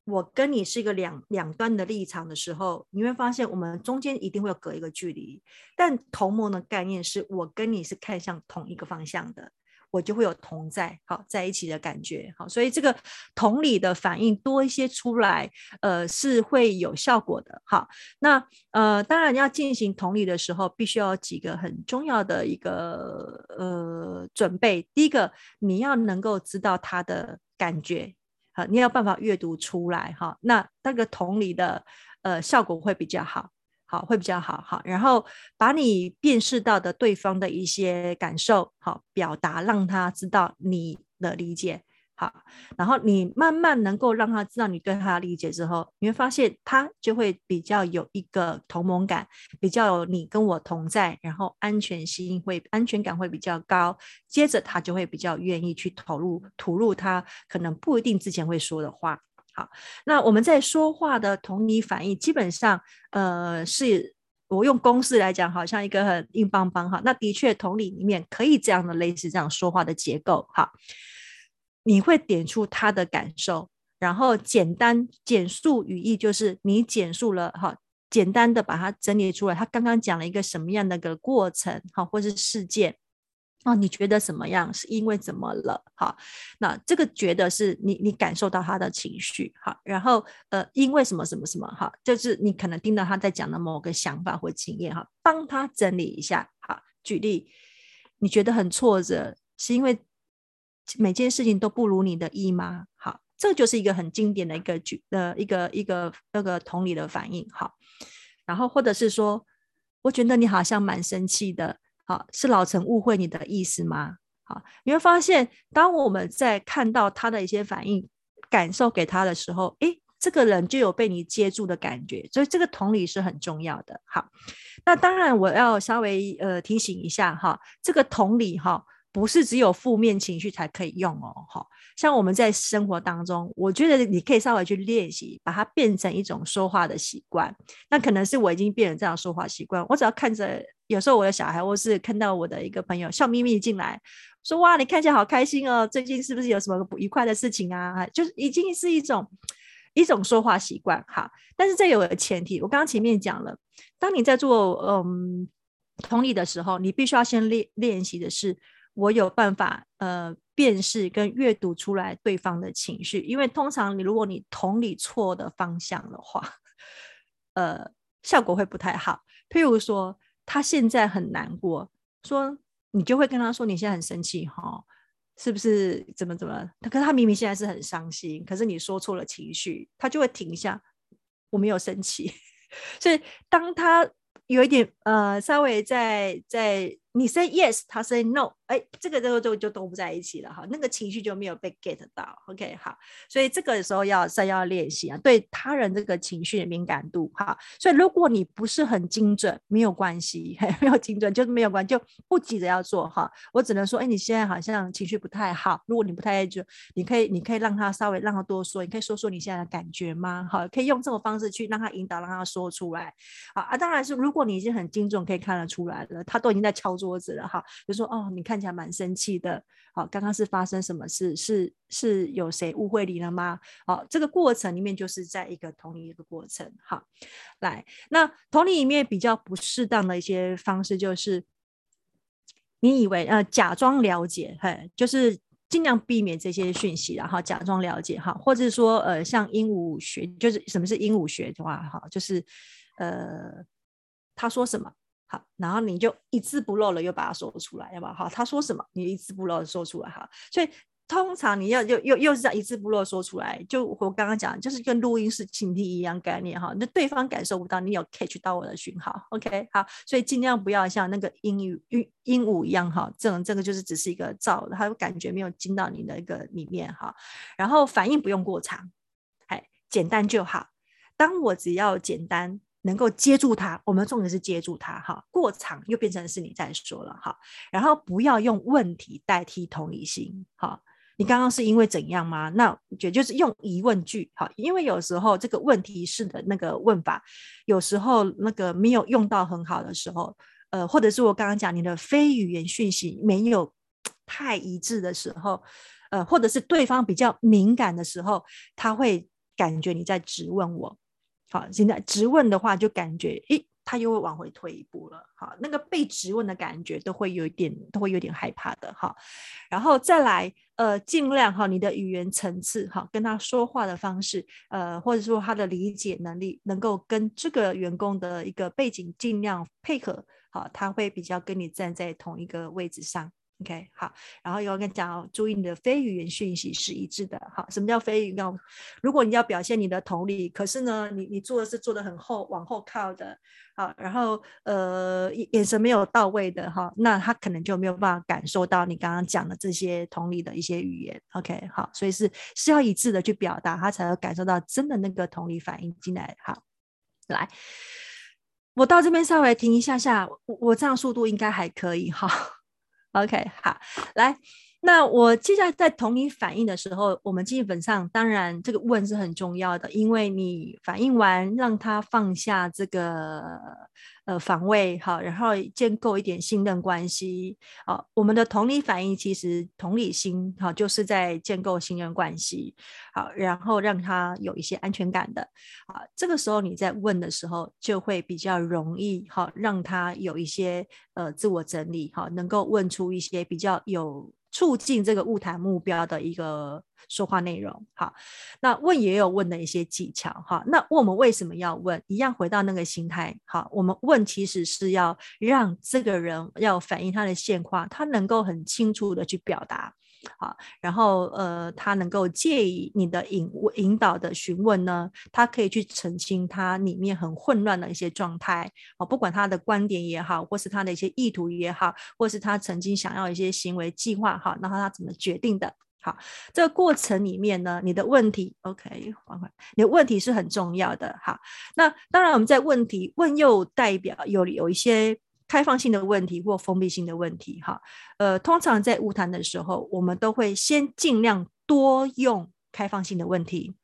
我跟你是一个两两端的立场的时候，你会发现我们中间一定会有隔一个距离，但同盟的概念是我跟你是看向同一个方向的。我就会有同在，好在一起的感觉，好，所以这个同理的反应多一些出来，呃，是会有效果的，好，那呃，当然要进行同理的时候，必须要几个很重要的一个呃准备，第一个，你要能够知道他的感觉，好，你要办法阅读出来，哈，那那个同理的呃效果会比较好。好，会比较好，好，然后把你辨识到的对方的一些感受，好，表达，让他知道你的理解，好，然后你慢慢能够让他知道你对他的理解之后，你会发现他就会比较有一个同盟感，比较有你跟我同在，然后安全性会安全感会比较高，接着他就会比较愿意去投入吐露他可能不一定之前会说的话。好，那我们在说话的同理反应，基本上，呃，是我用公式来讲，好像一个很硬邦邦哈。那的确，同理里面可以这样的类似这样说话的结构哈。你会点出他的感受，然后简单简述语义，就是你简述了哈，简单的把它整理出来。他刚刚讲了一个什么样的个过程哈，或是事件。哦，你觉得怎么样？是因为怎么了？好，那这个觉得是你你感受到他的情绪，哈，然后呃，因为什么什么什么，哈，就是你可能听到他在讲的某个想法或经验，哈，帮他整理一下，好，举例，你觉得很挫折，是因为每件事情都不如你的意吗？好，这就是一个很经典的一个举呃一个一个那个同理的反应，好，然后或者是说，我觉得你好像蛮生气的。好，是老陈误会你的意思吗？好，你会发现，当我们在看到他的一些反应、感受给他的时候，诶，这个人就有被你接住的感觉，所以这个同理是很重要的。好，那当然我要稍微呃提醒一下哈，这个同理哈。不是只有负面情绪才可以用哦，哈，像我们在生活当中，我觉得你可以稍微去练习，把它变成一种说话的习惯。那可能是我已经变成这样说话习惯，我只要看着，有时候我的小孩，或是看到我的一个朋友笑眯眯进来，说哇，你看起来好开心哦，最近是不是有什么不愉快的事情啊？就是已经是一种一种说话习惯，哈。但是这有个前提，我刚刚前面讲了，当你在做嗯同理的时候，你必须要先练练习的是。我有办法，呃，辨识跟阅读出来对方的情绪，因为通常你如果你同理错的方向的话，呃，效果会不太好。譬如说，他现在很难过，说你就会跟他说，你现在很生气哈，是不是？怎么怎么？可是他明明现在是很伤心，可是你说错了情绪，他就会停下。我没有生气，所以当他有一点呃，稍微在在。你 say yes，他 say no，哎，这个就就就都不在一起了哈，那个情绪就没有被 get 到，OK，好，所以这个时候要再要练习啊，对他人这个情绪的敏感度哈，所以如果你不是很精准，没有关系，没有精准就是没有关，就不急着要做哈，我只能说，哎，你现在好像情绪不太好，如果你不太就，你可以你可以让他稍微让他多说，你可以说说你现在的感觉吗？好，可以用这种方式去让他引导，让他说出来，好啊，当然是如果你已经很精准，可以看得出来了，他都已经在敲桌子了哈，就说哦，你看看起来蛮生气的，好，刚刚是发生什么事？是是有谁误会你了吗？好，这个过程里面就是在一个同理一个过程，好，来，那同理里面比较不适当的一些方式就是，你以为呃假装了解，嘿，就是尽量避免这些讯息，然后假装了解哈，或者说呃像鹦鹉学，就是什么是鹦鹉学的话哈，就是呃他说什么。好，然后你就一字不漏的又把它说出来，要不好，他说什么，你一字不漏的说出来哈。所以通常你要又又又是这样一字不漏说出来，就我刚刚讲，就是跟录音室倾听一样概念哈。那对方感受不到你有 catch 到我的讯号，OK？好，所以尽量不要像那个鹦鹉鹦鹦鹉一样哈，这种这个就是只是一个噪，它感觉没有进到你的一个里面哈。然后反应不用过长，哎，简单就好。当我只要简单。能够接住他，我们重点是接住他哈。过场又变成是你在说了哈，然后不要用问题代替同理心哈。你刚刚是因为怎样吗？那也就是用疑问句哈，因为有时候这个问题式的那个问法，有时候那个没有用到很好的时候，呃，或者是我刚刚讲你的非语言讯息没有太一致的时候，呃，或者是对方比较敏感的时候，他会感觉你在质问我。好，现在质问的话，就感觉，诶，他又会往回退一步了。好，那个被质问的感觉都会有一点，都会有点害怕的。哈，然后再来，呃，尽量哈，你的语言层次哈，跟他说话的方式，呃，或者说他的理解能力，能够跟这个员工的一个背景尽量配合。好，他会比较跟你站在同一个位置上。OK，好，然后有跟你讲哦，注意你的非语言讯息是一致的。好，什么叫非语言？如果你要表现你的同理，可是呢，你你做的是做的很后往后靠的，好，然后呃眼神没有到位的哈，那他可能就没有办法感受到你刚刚讲的这些同理的一些语言。OK，好，所以是是要一致的去表达，他才会感受到真的那个同理反应进来。好，来，我到这边稍微停一下下，我我这样速度应该还可以哈。OK，好，来，那我接下来在同你反应的时候，我们基本上当然这个问是很重要的，因为你反应完，让他放下这个呃防卫，好，然后建构一点信任关系，好，我们的同理反应其实同理心，好，就是在建构信任关系，好，然后让他有一些安全感的，好，这个时候你在问的时候就会比较容易，好，让他有一些。呃，自我整理哈，能够问出一些比较有促进这个物谈目标的一个说话内容。好，那问也有问的一些技巧哈。那问我们为什么要问？一样回到那个心态。好，我们问其实是要让这个人要反映他的现况，他能够很清楚的去表达。好，然后呃，他能够借以你的引引导的询问呢，他可以去澄清他里面很混乱的一些状态。哦，不管他的观点也好，或是他的一些意图也好，或是他曾经想要一些行为计划哈，然后他怎么决定的？好，这个过程里面呢，你的问题，OK，缓缓，你的问题是很重要的。好，那当然我们在问题问又代表有有一些。开放性的问题或封闭性的问题，哈，呃，通常在晤谈的时候，我们都会先尽量多用开放性的问题。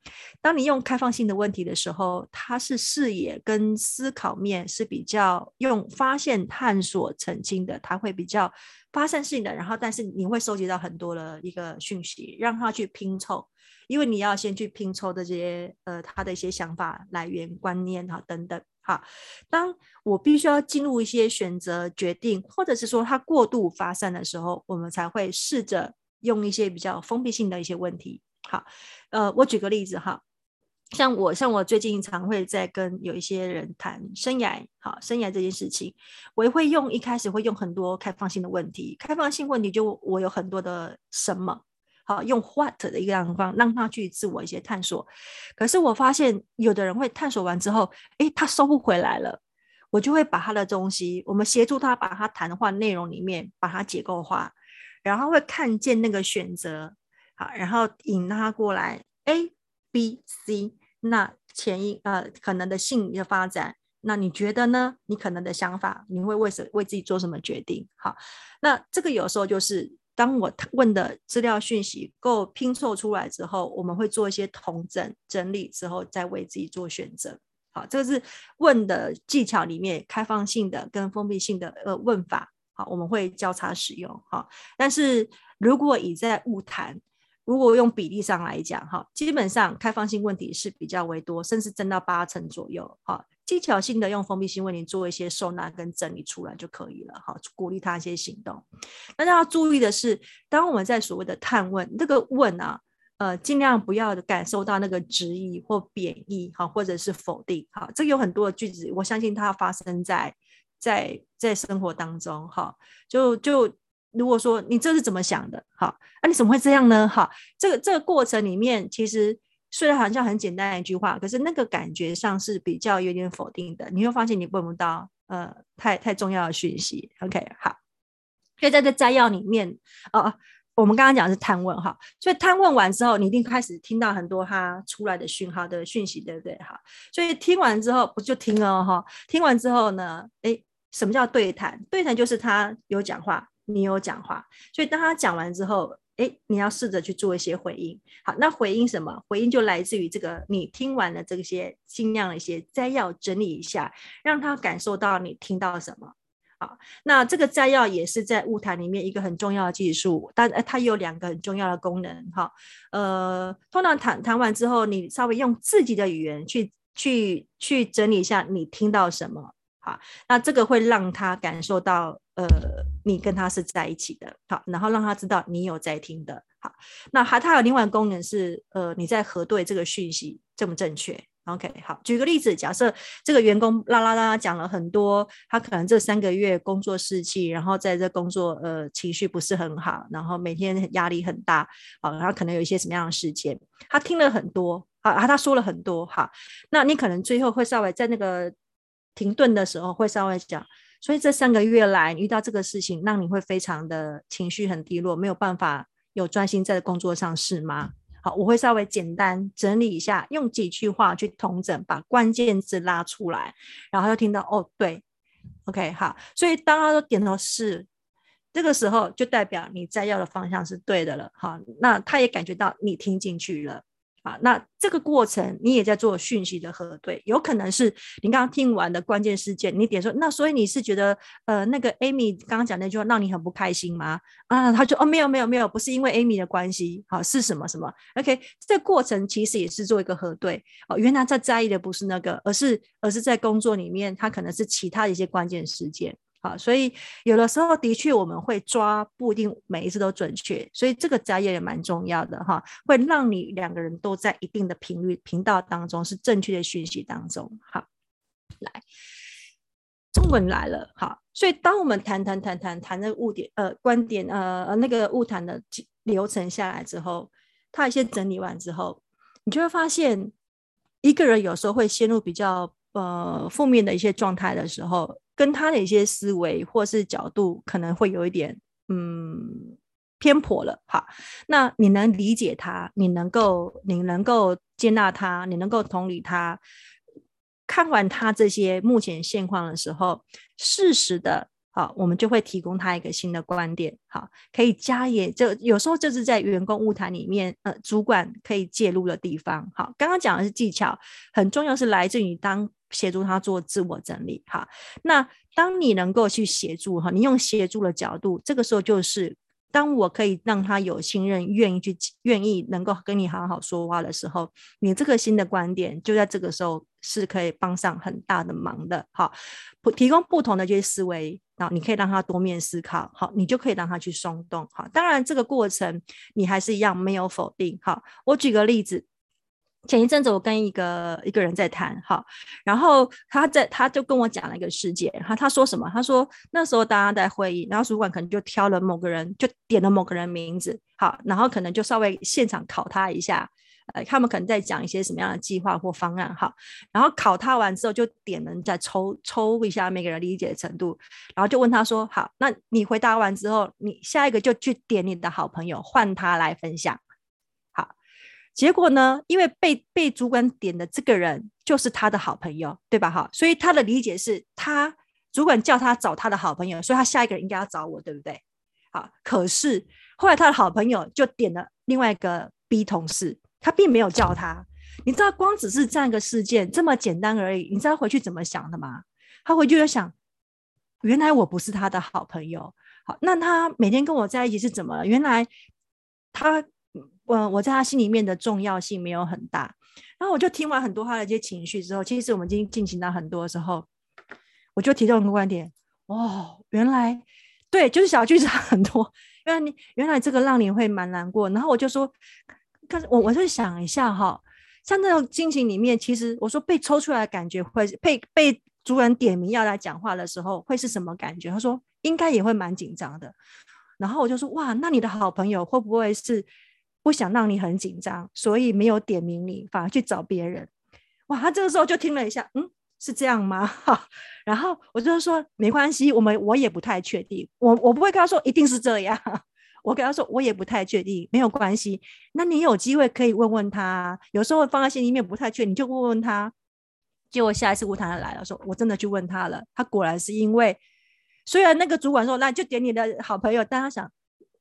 当你用开放性的问题的时候，它是视野跟思考面是比较用发现、探索、澄清的，它会比较发散性的。然后，但是你会收集到很多的一个讯息，让他去拼凑，因为你要先去拼凑这些呃他的一些想法来源、观念哈等等。好，当我必须要进入一些选择决定，或者是说它过度发散的时候，我们才会试着用一些比较封闭性的一些问题。好，呃，我举个例子哈，像我像我最近常会在跟有一些人谈生涯，好，生涯这件事情，我也会用一开始会用很多开放性的问题，开放性问题就我有很多的什么。好，用 what 的一个样方让他去自我一些探索。可是我发现有的人会探索完之后，诶，他收不回来了。我就会把他的东西，我们协助他把他谈话内容里面把它结构化，然后会看见那个选择，好，然后引他过来 A、B、C，那前一呃可能的性的发展，那你觉得呢？你可能的想法，你会为什为自己做什么决定？好，那这个有时候就是。当我问的资料讯息够拼凑出来之后，我们会做一些统整整理之后，再为自己做选择。好，这个是问的技巧里面开放性的跟封闭性的呃问法。好，我们会交叉使用。好，但是如果以在晤谈，如果用比例上来讲，哈，基本上开放性问题是比较为多，甚至增到八成左右。好。技巧性的用封闭性问题做一些收纳跟整理出来就可以了，好，鼓励他一些行动。但是要注意的是，当我们在所谓的探问这个问啊，呃，尽量不要感受到那个质疑或贬义，好，或者是否定，好，这个有很多的句子，我相信它发生在在在生活当中，哈，就就如果说你这是怎么想的，好，啊，你怎么会这样呢？哈，这个这个过程里面其实。虽然好像很简单的一句话，可是那个感觉上是比较有点否定的。你会发现你问不到呃太太重要的讯息。OK，好，所以在这摘要里面，哦，我们刚刚讲的是探问哈，所以探问完之后，你一定开始听到很多他出来的讯号的讯息，对不对？哈，所以听完之后不就听了哈？听完之后呢，诶，什么叫对谈？对谈就是他有讲话，你有讲话，所以当他讲完之后。哎，你要试着去做一些回应。好，那回应什么？回应就来自于这个你听完了这些尽量的一些摘要，整理一下，让他感受到你听到什么。好，那这个摘要也是在物谈里面一个很重要的技术，但它有两个很重要的功能。哈，呃，通常谈谈完之后，你稍微用自己的语言去去去整理一下你听到什么。好，那这个会让他感受到，呃，你跟他是在一起的，好，然后让他知道你有在听的，好，那还他有另外功能是，呃，你在核对这个讯息正不正确？OK，好，举个例子，假设这个员工啦啦啦啦讲了很多，他可能这三个月工作士气，然后在这工作呃情绪不是很好，然后每天压力很大，好，然后可能有一些什么样的事件，他听了很多，啊，他说了很多，好，那你可能最后会稍微在那个。停顿的时候会稍微讲，所以这三个月来遇到这个事情，让你会非常的情绪很低落，没有办法有专心在工作上是吗？好，我会稍微简单整理一下，用几句话去统整，把关键字拉出来，然后又听到哦，对，OK，好，所以当他都点头是，这个时候就代表你在要的方向是对的了，好，那他也感觉到你听进去了。啊，那这个过程你也在做讯息的核对，有可能是你刚刚听完的关键事件，你点说，那所以你是觉得，呃，那个 Amy 刚刚讲那句话让你很不开心吗？啊，他就哦，没有没有没有，不是因为 Amy 的关系，好，是什么什么？OK，这过程其实也是做一个核对，哦，原来他在意的不是那个，而是而是在工作里面，他可能是其他的一些关键事件。好，所以有的时候的确我们会抓，不一定每一次都准确，所以这个摘要也蛮重要的哈，会让你两个人都在一定的频率频道当中，是正确的讯息当中。好，来，中文来了，好，所以当我们谈谈谈谈谈那个误点呃观点呃那个误谈的流程下来之后，他一些整理完之后，你就会发现一个人有时候会陷入比较呃负面的一些状态的时候。跟他的一些思维或是角度可能会有一点嗯偏颇了哈，那你能理解他，你能够你能够接纳他，你能够同理他，看完他这些目前现况的时候，适时的，好，我们就会提供他一个新的观点，好，可以加也就有时候就是在员工物谈里面，呃，主管可以介入的地方，好，刚刚讲的是技巧，很重要是来自于当。协助他做自我整理，哈。那当你能够去协助，哈，你用协助的角度，这个时候就是当我可以让他有信任，愿意去，愿意能够跟你好好说话的时候，你这个新的观点就在这个时候是可以帮上很大的忙的，好，提供不同的这些思维，然后你可以让他多面思考，好，你就可以让他去松动，好。当然这个过程你还是一样没有否定，好。我举个例子。前一阵子我跟一个一个人在谈，好，然后他在他就跟我讲了一个事件，哈，他说什么？他说那时候大家在会议，然后主管可能就挑了某个人，就点了某个人名字，好，然后可能就稍微现场考他一下，呃，他们可能在讲一些什么样的计划或方案，哈，然后考他完之后就点人再抽抽一下每个人理解的程度，然后就问他说，好，那你回答完之后，你下一个就去点你的好朋友，换他来分享。好结果呢？因为被被主管点的这个人就是他的好朋友，对吧？哈，所以他的理解是他主管叫他找他的好朋友，所以他下一个人应该要找我，对不对？好，可是后来他的好朋友就点了另外一个 B 同事，他并没有叫他。你知道，光只是这样一个事件这么简单而已，你知道回去怎么想的吗？他回去就想，原来我不是他的好朋友。好，那他每天跟我在一起是怎么了？原来他。我我在他心里面的重要性没有很大，然后我就听完很多他的一些情绪之后，其实我们已经进行到很多的时候，我就提到一个观点，哦，原来对，就是小剧场很多，原来你原来这个让你会蛮难过，然后我就说，可是我我就想一下哈，像那种心情里面，其实我说被抽出来的感觉会被被主人点名要来讲话的时候会是什么感觉？他说应该也会蛮紧张的，然后我就说哇，那你的好朋友会不会是？不想让你很紧张，所以没有点名你，反而去找别人。哇，他这个时候就听了一下，嗯，是这样吗？哈，然后我就说没关系，我们我也不太确定，我我不会跟他说一定是这样，我跟他说我也不太确定，没有关系。那你有机会可以问问他，有时候放在心里面不太确定，你就问问他。结果下一次晤谈来了，说我真的去问他了，他果然是因为，虽然那个主管说那就点你的好朋友，但他想。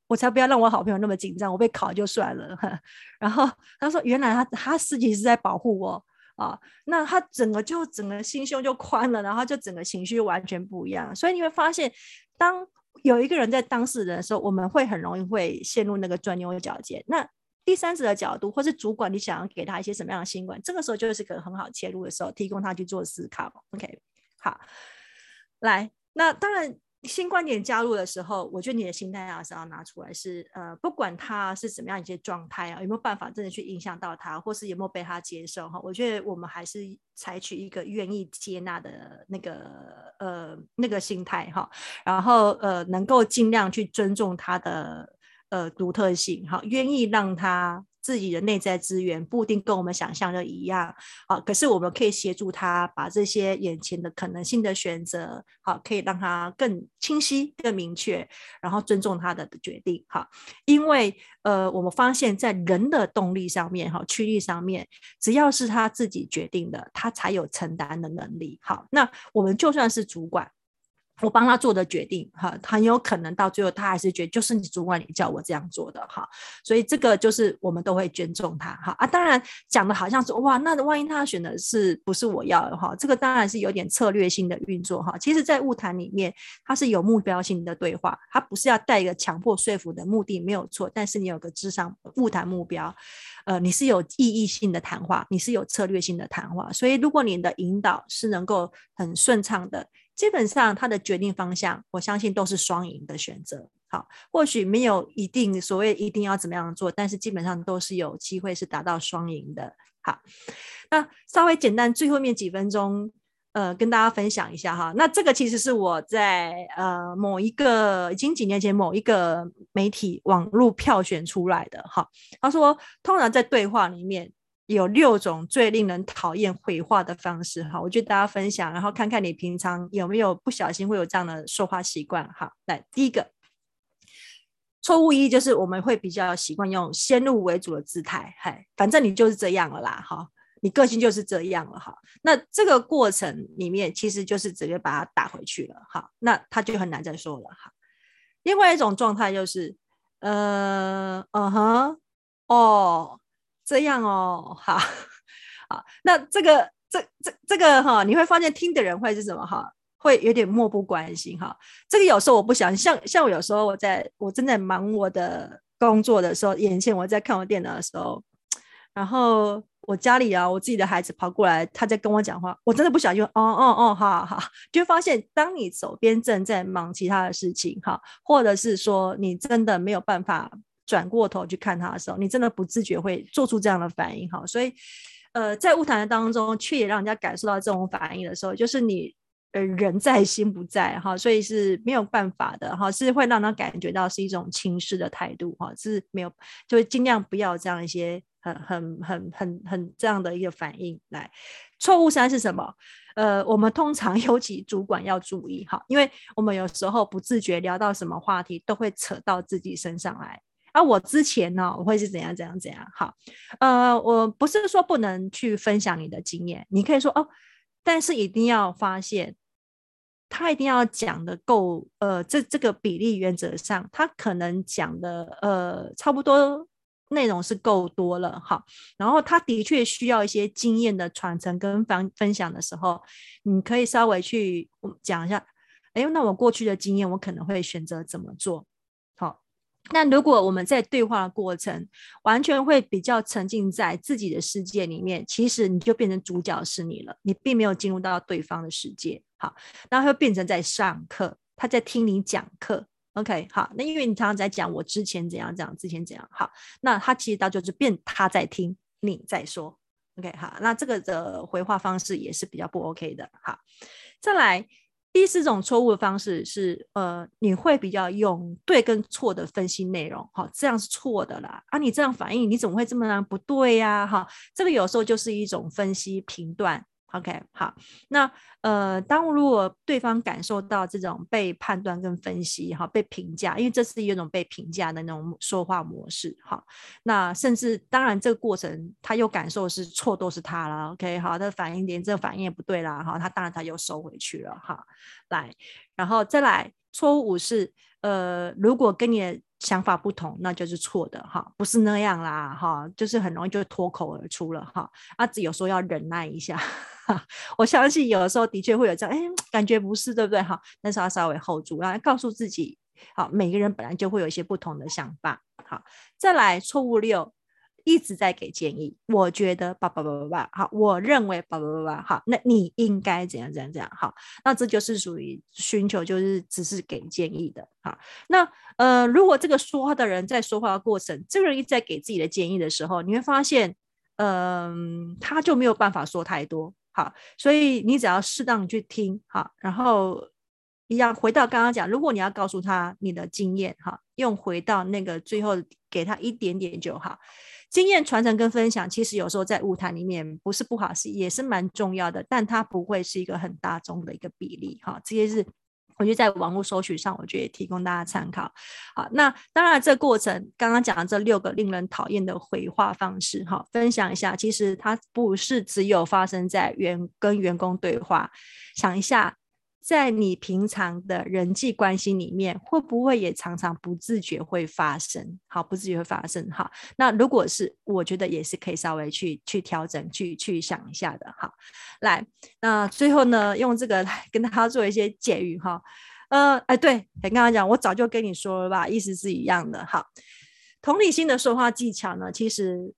我才不要让我好朋友那么紧张，我被考就算了。然后他说：“原来他他自己是在保护我啊，那他整个就整个心胸就宽了，然后就整个情绪完全不一样。所以你会发现，当有一个人在当事人的时候，我们会很容易会陷入那个钻牛角尖。那第三者的角度，或是主管，你想要给他一些什么样的新闻，这个时候就是个很好切入的时候，提供他去做思考。OK，好。来，那当然。新观点加入的时候，我觉得你的心态还是要拿出来是，是呃，不管他是怎么样一些状态啊，有没有办法真的去影响到他，或是有没有被他接受哈？我觉得我们还是采取一个愿意接纳的那个呃那个心态哈，然后呃能够尽量去尊重他的呃独特性哈，愿意让他。自己的内在资源不一定跟我们想象的一样，好，可是我们可以协助他把这些眼前的可能性的选择，好，可以让他更清晰、更明确，然后尊重他的决定，好，因为呃，我们发现，在人的动力上面，哈，驱力上面，只要是他自己决定的，他才有承担的能力，好，那我们就算是主管。我帮他做的决定，哈，很有可能到最后他还是觉得就是你主管，你叫我这样做的，哈，所以这个就是我们都会尊重他，哈。啊，当然讲的好像是哇，那万一他选的是不是我要的哈，这个当然是有点策略性的运作，哈，其实，在物谈里面，它是有目标性的对话，它不是要带一个强迫说服的目的，没有错，但是你有个智商物谈目标，呃，你是有意义性的谈话，你是有策略性的谈话，所以如果你的引导是能够很顺畅的。基本上，他的决定方向，我相信都是双赢的选择。好，或许没有一定所谓一定要怎么样做，但是基本上都是有机会是达到双赢的。好，那稍微简单，最后面几分钟，呃，跟大家分享一下哈。那这个其实是我在呃某一个已经几年前某一个媒体网络票选出来的哈。他说，通常在对话里面。有六种最令人讨厌回话的方式，哈，我觉得大家分享，然后看看你平常有没有不小心会有这样的说话习惯，哈。来，第一个错误一就是我们会比较习惯用先入为主的姿态，嗨，反正你就是这样了啦，哈，你个性就是这样了，哈。那这个过程里面其实就是直接把它打回去了，哈，那他就很难再说了，哈。另外一种状态就是，呃，嗯哼，哦。这样哦，好，好，那这个这这这个哈，你会发现听的人会是什么哈？会有点漠不关心哈。这个有时候我不想像像我有时候我在我正在忙我的工作的时候，眼前我在看我电脑的时候，然后我家里啊，我自己的孩子跑过来，他在跟我讲话，我真的不想就哦哦哦，好好，就会发现当你手边正在忙其他的事情哈，或者是说你真的没有办法。转过头去看他的时候，你真的不自觉会做出这样的反应哈，所以，呃，在物谈的当中，却也让人家感受到这种反应的时候，就是你呃人在心不在哈，所以是没有办法的哈，是会让他感觉到是一种轻视的态度哈，是没有，就尽量不要这样一些很很很很很这样的一个反应来。错误三是什么？呃，我们通常 尤其主管要注意哈，因为我们有时候不自觉聊到什么话题，都会扯到自己身上来。啊，我之前呢，我会是怎样怎样怎样？好，呃，我不是说不能去分享你的经验，你可以说哦，但是一定要发现，他一定要讲的够，呃，这这个比例原则上，他可能讲的呃差不多内容是够多了，好，然后他的确需要一些经验的传承跟分分享的时候，你可以稍微去讲一下，哎，那我过去的经验，我可能会选择怎么做。那如果我们在对话的过程完全会比较沉浸在自己的世界里面，其实你就变成主角是你了，你并没有进入到对方的世界。好，那会变成在上课，他在听你讲课。OK，好，那因为你常常在讲我之前怎样怎样，之前怎样。好，那他其实到就是变他在听你在说。OK，好，那这个的回话方式也是比较不 OK 的。好，再来。第四种错误的方式是，呃，你会比较用对跟错的分析内容，好，这样是错的啦，啊，你这样反应，你怎么会这么样不对呀？哈，这个有时候就是一种分析评断。OK，好，那呃，当如果对方感受到这种被判断跟分析，哈，被评价，因为这是一种被评价的那种说话模式，哈，那甚至当然这个过程他又感受是错都是他了，OK，好，他反应连这反应也不对啦，哈，他当然他又收回去了，哈，来，然后再来，错误五是，呃，如果跟你的想法不同，那就是错的哈，不是那样啦哈，就是很容易就脱口而出了哈，啊，只有说要忍耐一下 我相信有的时候的确会有这样，哎，感觉不是对不对哈？但是要稍微 hold 住，然后告诉自己，好，每个人本来就会有一些不同的想法，好，再来错误六，一直在给建议。我觉得叭叭叭叭叭，好，我认为叭叭叭叭，好，那你应该怎样怎样怎样，好，那这就是属于寻求，就是只是给建议的，好，那呃，如果这个说话的人在说话的过程，这个人一直在给自己的建议的时候，你会发现，嗯、他就没有办法说太多，好，所以你只要适当去听，好，然后。一样回到刚刚讲，如果你要告诉他你的经验，哈，用回到那个最后给他一点点就好。经验传承跟分享，其实有时候在舞台里面不是不好，是也是蛮重要的，但它不会是一个很大众的一个比例，哈。这些是我就在网络收取上，我觉得也提供大家参考。好，那当然这过程刚刚讲的这六个令人讨厌的回话方式，哈，分享一下，其实它不是只有发生在员跟员工对话，想一下。在你平常的人际关系里面，会不会也常常不自觉会发生？好，不自觉会发生。好，那如果是，我觉得也是可以稍微去去调整，去去想一下的。好，来，那最后呢，用这个来 跟大家做一些解语哈。呃，哎，对，刚刚讲，我早就跟你说了吧，意思是一样的。好，同理心的说话技巧呢，其实。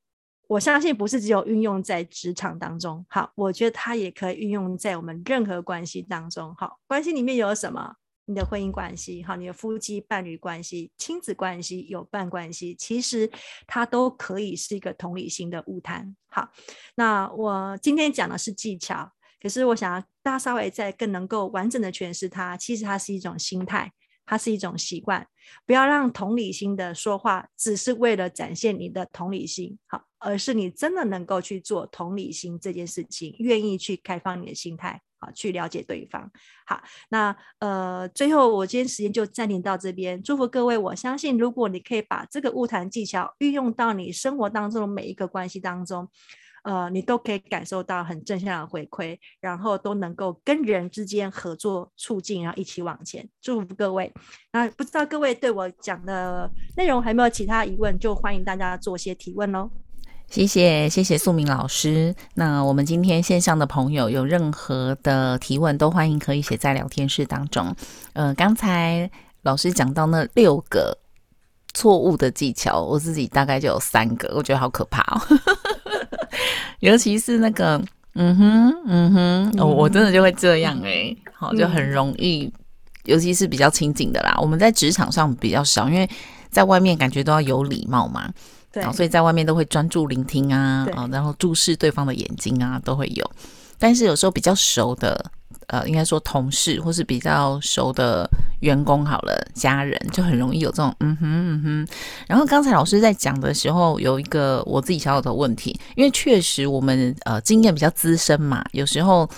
我相信不是只有运用在职场当中，好，我觉得它也可以运用在我们任何关系当中，好，关系里面有什么？你的婚姻关系，好，你的夫妻伴侣关系、亲子关系、有伴关系，其实它都可以是一个同理心的晤谈。好，那我今天讲的是技巧，可是我想要大家稍微再更能够完整的诠释它，其实它是一种心态。它是一种习惯，不要让同理心的说话只是为了展现你的同理心，好，而是你真的能够去做同理心这件事情，愿意去开放你的心态，好，去了解对方。好，那呃，最后我今天时间就暂停到这边，祝福各位。我相信，如果你可以把这个物谈技巧运用到你生活当中的每一个关系当中。呃，你都可以感受到很正向的回馈，然后都能够跟人之间合作促进，然后一起往前。祝福各位。那不知道各位对我讲的内容还没有其他疑问，就欢迎大家做些提问喽。谢谢，谢谢素敏老师。那我们今天线上的朋友有任何的提问，都欢迎可以写在聊天室当中。呃，刚才老师讲到那六个错误的技巧，我自己大概就有三个，我觉得好可怕哦。尤其是那个，嗯哼，嗯哼，哦，我真的就会这样哎、欸，好，就很容易，尤其是比较亲近的啦。我们在职场上比较少，因为在外面感觉都要有礼貌嘛，对，所以在外面都会专注聆听啊，啊，然后注视对方的眼睛啊，都会有。但是有时候比较熟的。呃，应该说同事或是比较熟的员工好了，家人就很容易有这种嗯哼嗯哼。然后刚才老师在讲的时候，有一个我自己小小的问题，因为确实我们呃经验比较资深嘛，有时候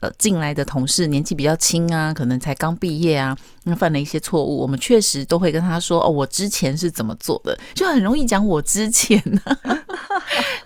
呃进来的同事年纪比较轻啊，可能才刚毕业啊，那犯了一些错误，我们确实都会跟他说哦，我之前是怎么做的，就很容易讲我之前啊。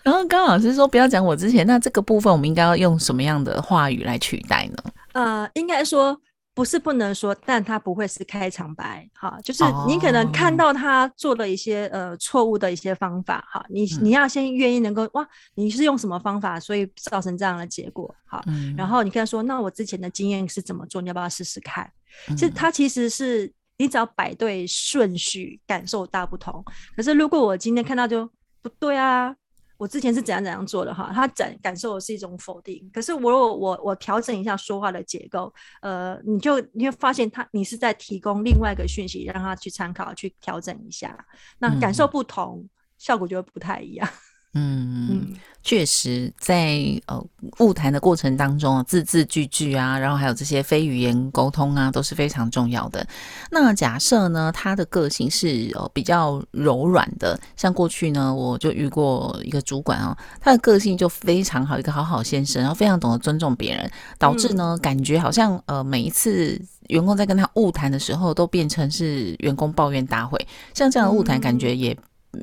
然后刚老师说不要讲我之前，那这个部分我们应该要用什么样的话语 来取代呢？呃，应该说不是不能说，但他不会是开场白，哈，就是你可能看到他做了一些呃错误的一些方法，哈，你你要先愿意能够哇，你是用什么方法，所以造成这样的结果，好，然后你跟他说，那我之前的经验是怎么做，你要不要试试看？其实他其实是你只要摆对顺序，感受大不同。可是如果我今天看到就不对啊。我之前是怎样怎样做的哈，他感感受的是一种否定。可是我我我调整一下说话的结构，呃，你就你会发现他你是在提供另外一个讯息，让他去参考去调整一下，那感受不同，嗯、效果就会不太一样。嗯，确实在呃晤谈的过程当中，字字句句啊，然后还有这些非语言沟通啊，都是非常重要的。那假设呢，他的个性是呃比较柔软的，像过去呢，我就遇过一个主管啊，他的个性就非常好，一个好好先生，然后非常懂得尊重别人，导致呢，嗯、感觉好像呃每一次员工在跟他晤谈的时候，都变成是员工抱怨大会，像这样的晤谈，感觉也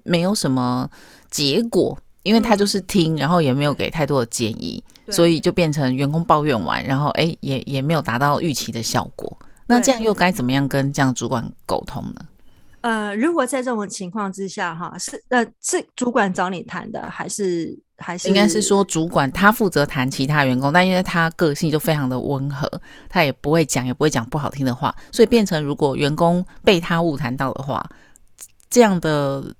没有什么结果。因为他就是听，然后也没有给太多的建议，所以就变成员工抱怨完，然后哎，也也没有达到预期的效果。那这样又该怎么样跟这样主管沟通呢？呃，如果在这种情况之下，哈，是呃是主管找你谈的，还是还是应该是说主管他负责谈其他员工，但因为他个性就非常的温和，他也不会讲，也不会讲不好听的话，所以变成如果员工被他误谈到的话，这样的。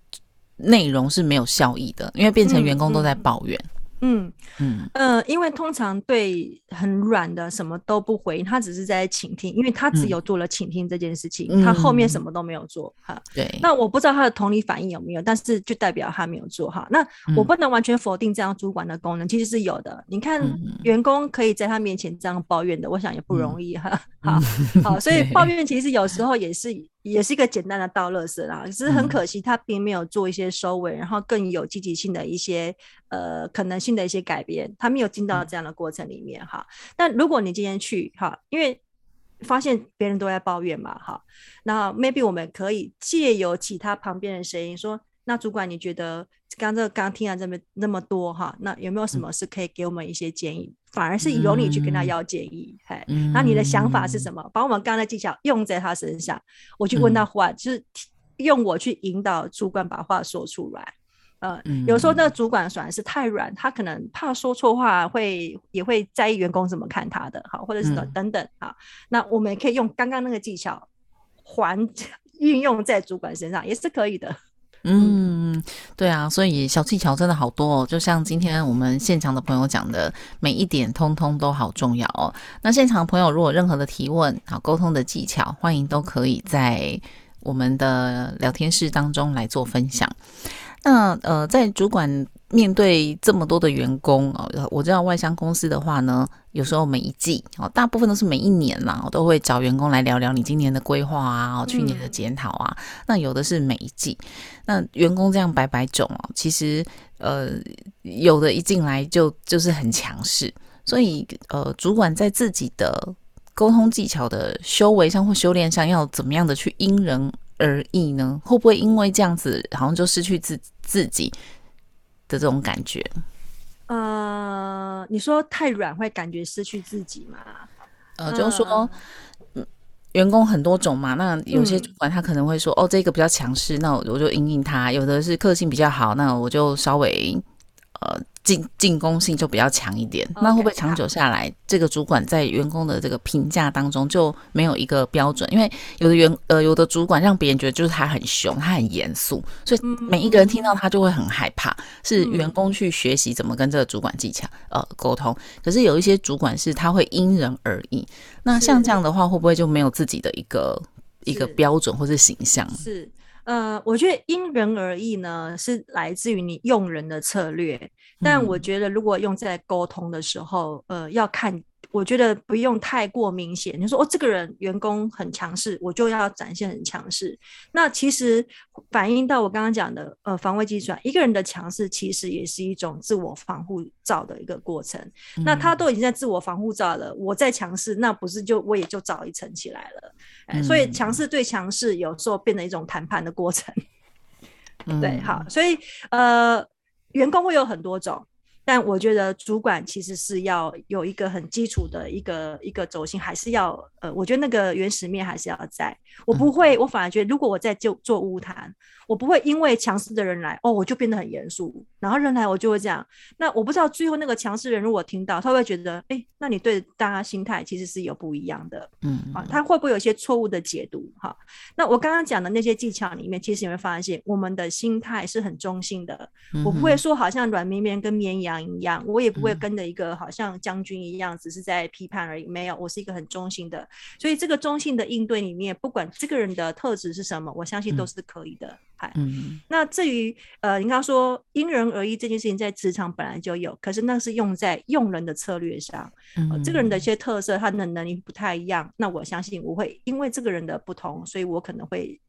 内容是没有效益的，因为变成员工都在抱怨。嗯嗯呃，因为通常对很软的什么都不回应，他只是在倾听，因为他只有做了倾听这件事情，嗯、他后面什么都没有做哈。对，那我不知道他的同理反应有没有，但是就代表他没有做哈。那我不能完全否定这样主管的功能，嗯、其实是有的。你看，员工可以在他面前这样抱怨的，我想也不容易哈。好好，所以 抱怨其实有时候也是。也是一个简单的倒垃圾啦，只是很可惜，他并没有做一些收尾，嗯、然后更有积极性的一些呃可能性的一些改变，他没有进到这样的过程里面哈。但如果你今天去哈，因为发现别人都在抱怨嘛哈，那 maybe 我们可以借由其他旁边的声音说，那主管你觉得刚这刚听了这么那么多哈，那有没有什么是可以给我们一些建议？反而是由你去跟他要建议，嘿、嗯，那你的想法是什么？把我们刚刚的技巧用在他身上，我去问他话，嗯、就是用我去引导主管把话说出来。呃，嗯、有时候那个主管虽然是太软，他可能怕说错话会，会也会在意员工怎么看他的，好，或者是等等，好，嗯、那我们也可以用刚刚那个技巧，还 运用在主管身上也是可以的。嗯，对啊，所以小技巧真的好多哦，就像今天我们现场的朋友讲的，每一点通通都好重要哦。那现场朋友如果任何的提问，好，沟通的技巧，欢迎都可以在我们的聊天室当中来做分享。那呃，在主管面对这么多的员工哦，我知道外商公司的话呢，有时候每一季哦，大部分都是每一年啦，我都会找员工来聊聊你今年的规划啊，去年的检讨啊。嗯、那有的是每一季，那员工这样百百种哦，其实呃，有的一进来就就是很强势，所以呃，主管在自己的沟通技巧的修为上或修炼上，要怎么样的去因人而异呢？会不会因为这样子，好像就失去自自己的这种感觉？呃，你说太软会感觉失去自己吗？呃，就是说，嗯，员工很多种嘛。那有些主管他可能会说，嗯、哦，这个比较强势，那我我就应应他；有的是个性比较好，那我就稍微呃。进进攻性就比较强一点，那会不会长久下来，这个主管在员工的这个评价当中就没有一个标准？因为有的员呃有的主管让别人觉得就是他很凶，他很严肃，所以每一个人听到他就会很害怕。是员工去学习怎么跟这个主管技巧呃沟通，可是有一些主管是他会因人而异。那像这样的话，会不会就没有自己的一个一个标准或是形象？是。呃，我觉得因人而异呢，是来自于你用人的策略。但我觉得，如果用在沟通的时候，呃，要看。我觉得不用太过明显。你说哦，这个人员工很强势，我就要展现很强势。那其实反映到我刚刚讲的，呃，防卫机转，一个人的强势其实也是一种自我防护罩的一个过程。嗯、那他都已经在自我防护罩了，我再强势，那不是就我也就罩一层起来了？嗯、所以强势对强势有时候变成一种谈判的过程。嗯、对，好，所以呃，员工会有很多种。但我觉得主管其实是要有一个很基础的一个一个轴心，还是要呃，我觉得那个原始面还是要在。我不会，我反而觉得，如果我在就做乌谈，我不会因为强势的人来，哦，我就变得很严肃，然后人来我就会这样。那我不知道最后那个强势人如果听到，他会觉得，哎、欸，那你对大家心态其实是有不一样的，嗯，啊，他会不会有一些错误的解读？哈，那我刚刚讲的那些技巧里面，其实你会发现，我们的心态是很中性的。我不会说好像软绵绵跟绵羊一样，我也不会跟着一个好像将军一样，只是在批判而已。没有，我是一个很中性的。所以这个中性的应对里面，不管这个人的特质是什么，我相信都是可以的。嗨、嗯，那至于呃，你刚刚说因人而异这件事情，在职场本来就有，可是那是用在用人的策略上。呃、这个人的一些特色，他的能力不太一样，那我相信我会因为这个人的不同，所以我可能会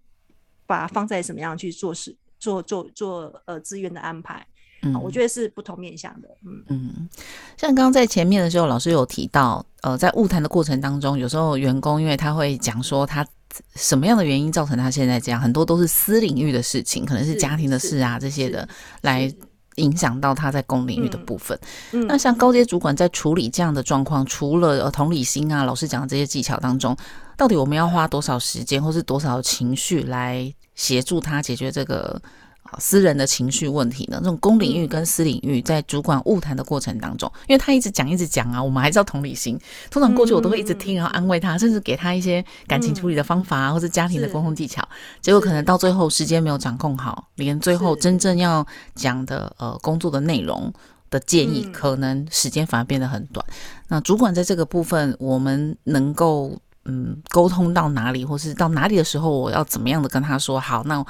把它放在什么样去做事。做做做呃资源的安排，嗯，我觉得是不同面向的，嗯嗯，像刚刚在前面的时候，老师有提到，呃，在晤谈的过程当中，有时候员工因为他会讲说他什么样的原因造成他现在这样，很多都是私领域的事情，可能是家庭的事啊这些的，来影响到他在公领域的部分。嗯，那像高阶主管在处理这样的状况，除了呃同理心啊，老师讲的这些技巧当中，到底我们要花多少时间，或是多少情绪来？协助他解决这个私人的情绪问题呢？这种公领域跟私领域在主管误谈的过程当中，因为他一直讲一直讲啊，我们还是要同理心。通常过去我都会一直听，然后安慰他，甚至给他一些感情处理的方法啊，或者家庭的沟通技巧。结果可能到最后时间没有掌控好，连最后真正要讲的呃工作的内容的建议，可能时间反而变得很短。那主管在这个部分，我们能够嗯沟通到哪里，或是到哪里的时候，我要怎么样的跟他说好？那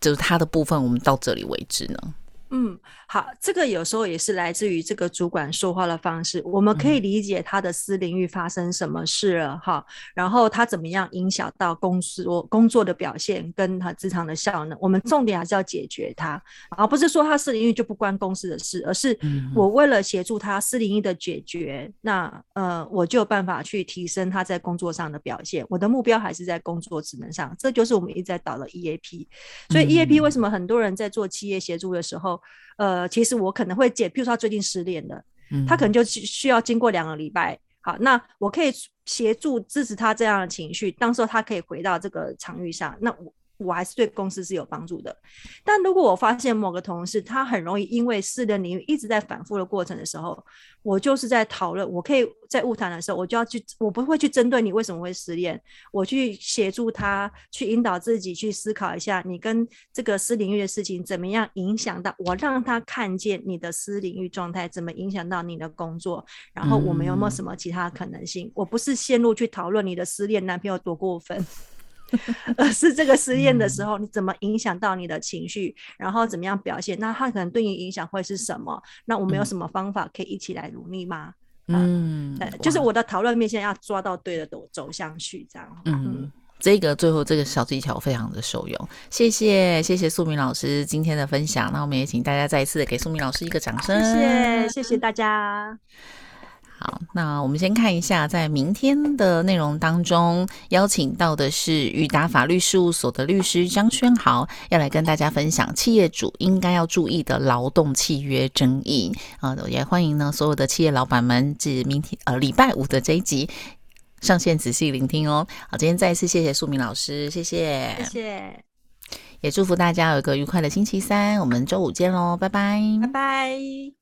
就是它的部分，我们到这里为止呢。嗯，好，这个有时候也是来自于这个主管说话的方式。我们可以理解他的私领域发生什么事了哈、嗯，然后他怎么样影响到公司工作的表现跟他职场的效能。我们重点还是要解决他，而不是说他私领域就不关公司的事，而是我为了协助他私领域的解决，嗯、那呃，我就有办法去提升他在工作上的表现。我的目标还是在工作职能上，这就是我们一直在导的 EAP。所以 EAP 为什么很多人在做企业协助的时候，呃，其实我可能会解，譬如说他最近失恋了，嗯，他可能就需要经过两个礼拜，好，那我可以协助支持他这样的情绪，当时候他可以回到这个场域上，那我。我还是对公司是有帮助的，但如果我发现某个同事他很容易因为私人领域一直在反复的过程的时候，我就是在讨论，我可以在物谈的时候，我就要去，我不会去针对你为什么会失恋，我去协助他去引导自己去思考一下，你跟这个私领域的事情怎么样影响到我，让他看见你的私领域状态怎么影响到你的工作，然后我们有没有什么其他可能性？嗯、我不是陷入去讨论你的失恋男朋友多过分。而是这个实验的时候，你怎么影响到你的情绪，然后怎么样表现？那他可能对你影响会是什么？那我们有什么方法可以一起来努力吗？嗯，呃、就是我的讨论面现在要抓到对的走走向去，这样。嗯，嗯，这个最后这个小技巧非常的受用，谢谢谢谢素敏老师今天的分享。那我们也请大家再一次给素敏老师一个掌声，谢谢谢谢大家。好，那我们先看一下，在明天的内容当中，邀请到的是裕达法律事务所的律师张轩豪，要来跟大家分享企业主应该要注意的劳动契约争议啊，也欢迎呢所有的企业老板们，至明天呃礼拜五的这一集上线仔细聆听哦。好，今天再一次谢谢素敏老师，谢谢，谢谢，也祝福大家有一个愉快的星期三，我们周五见喽，拜拜，拜拜。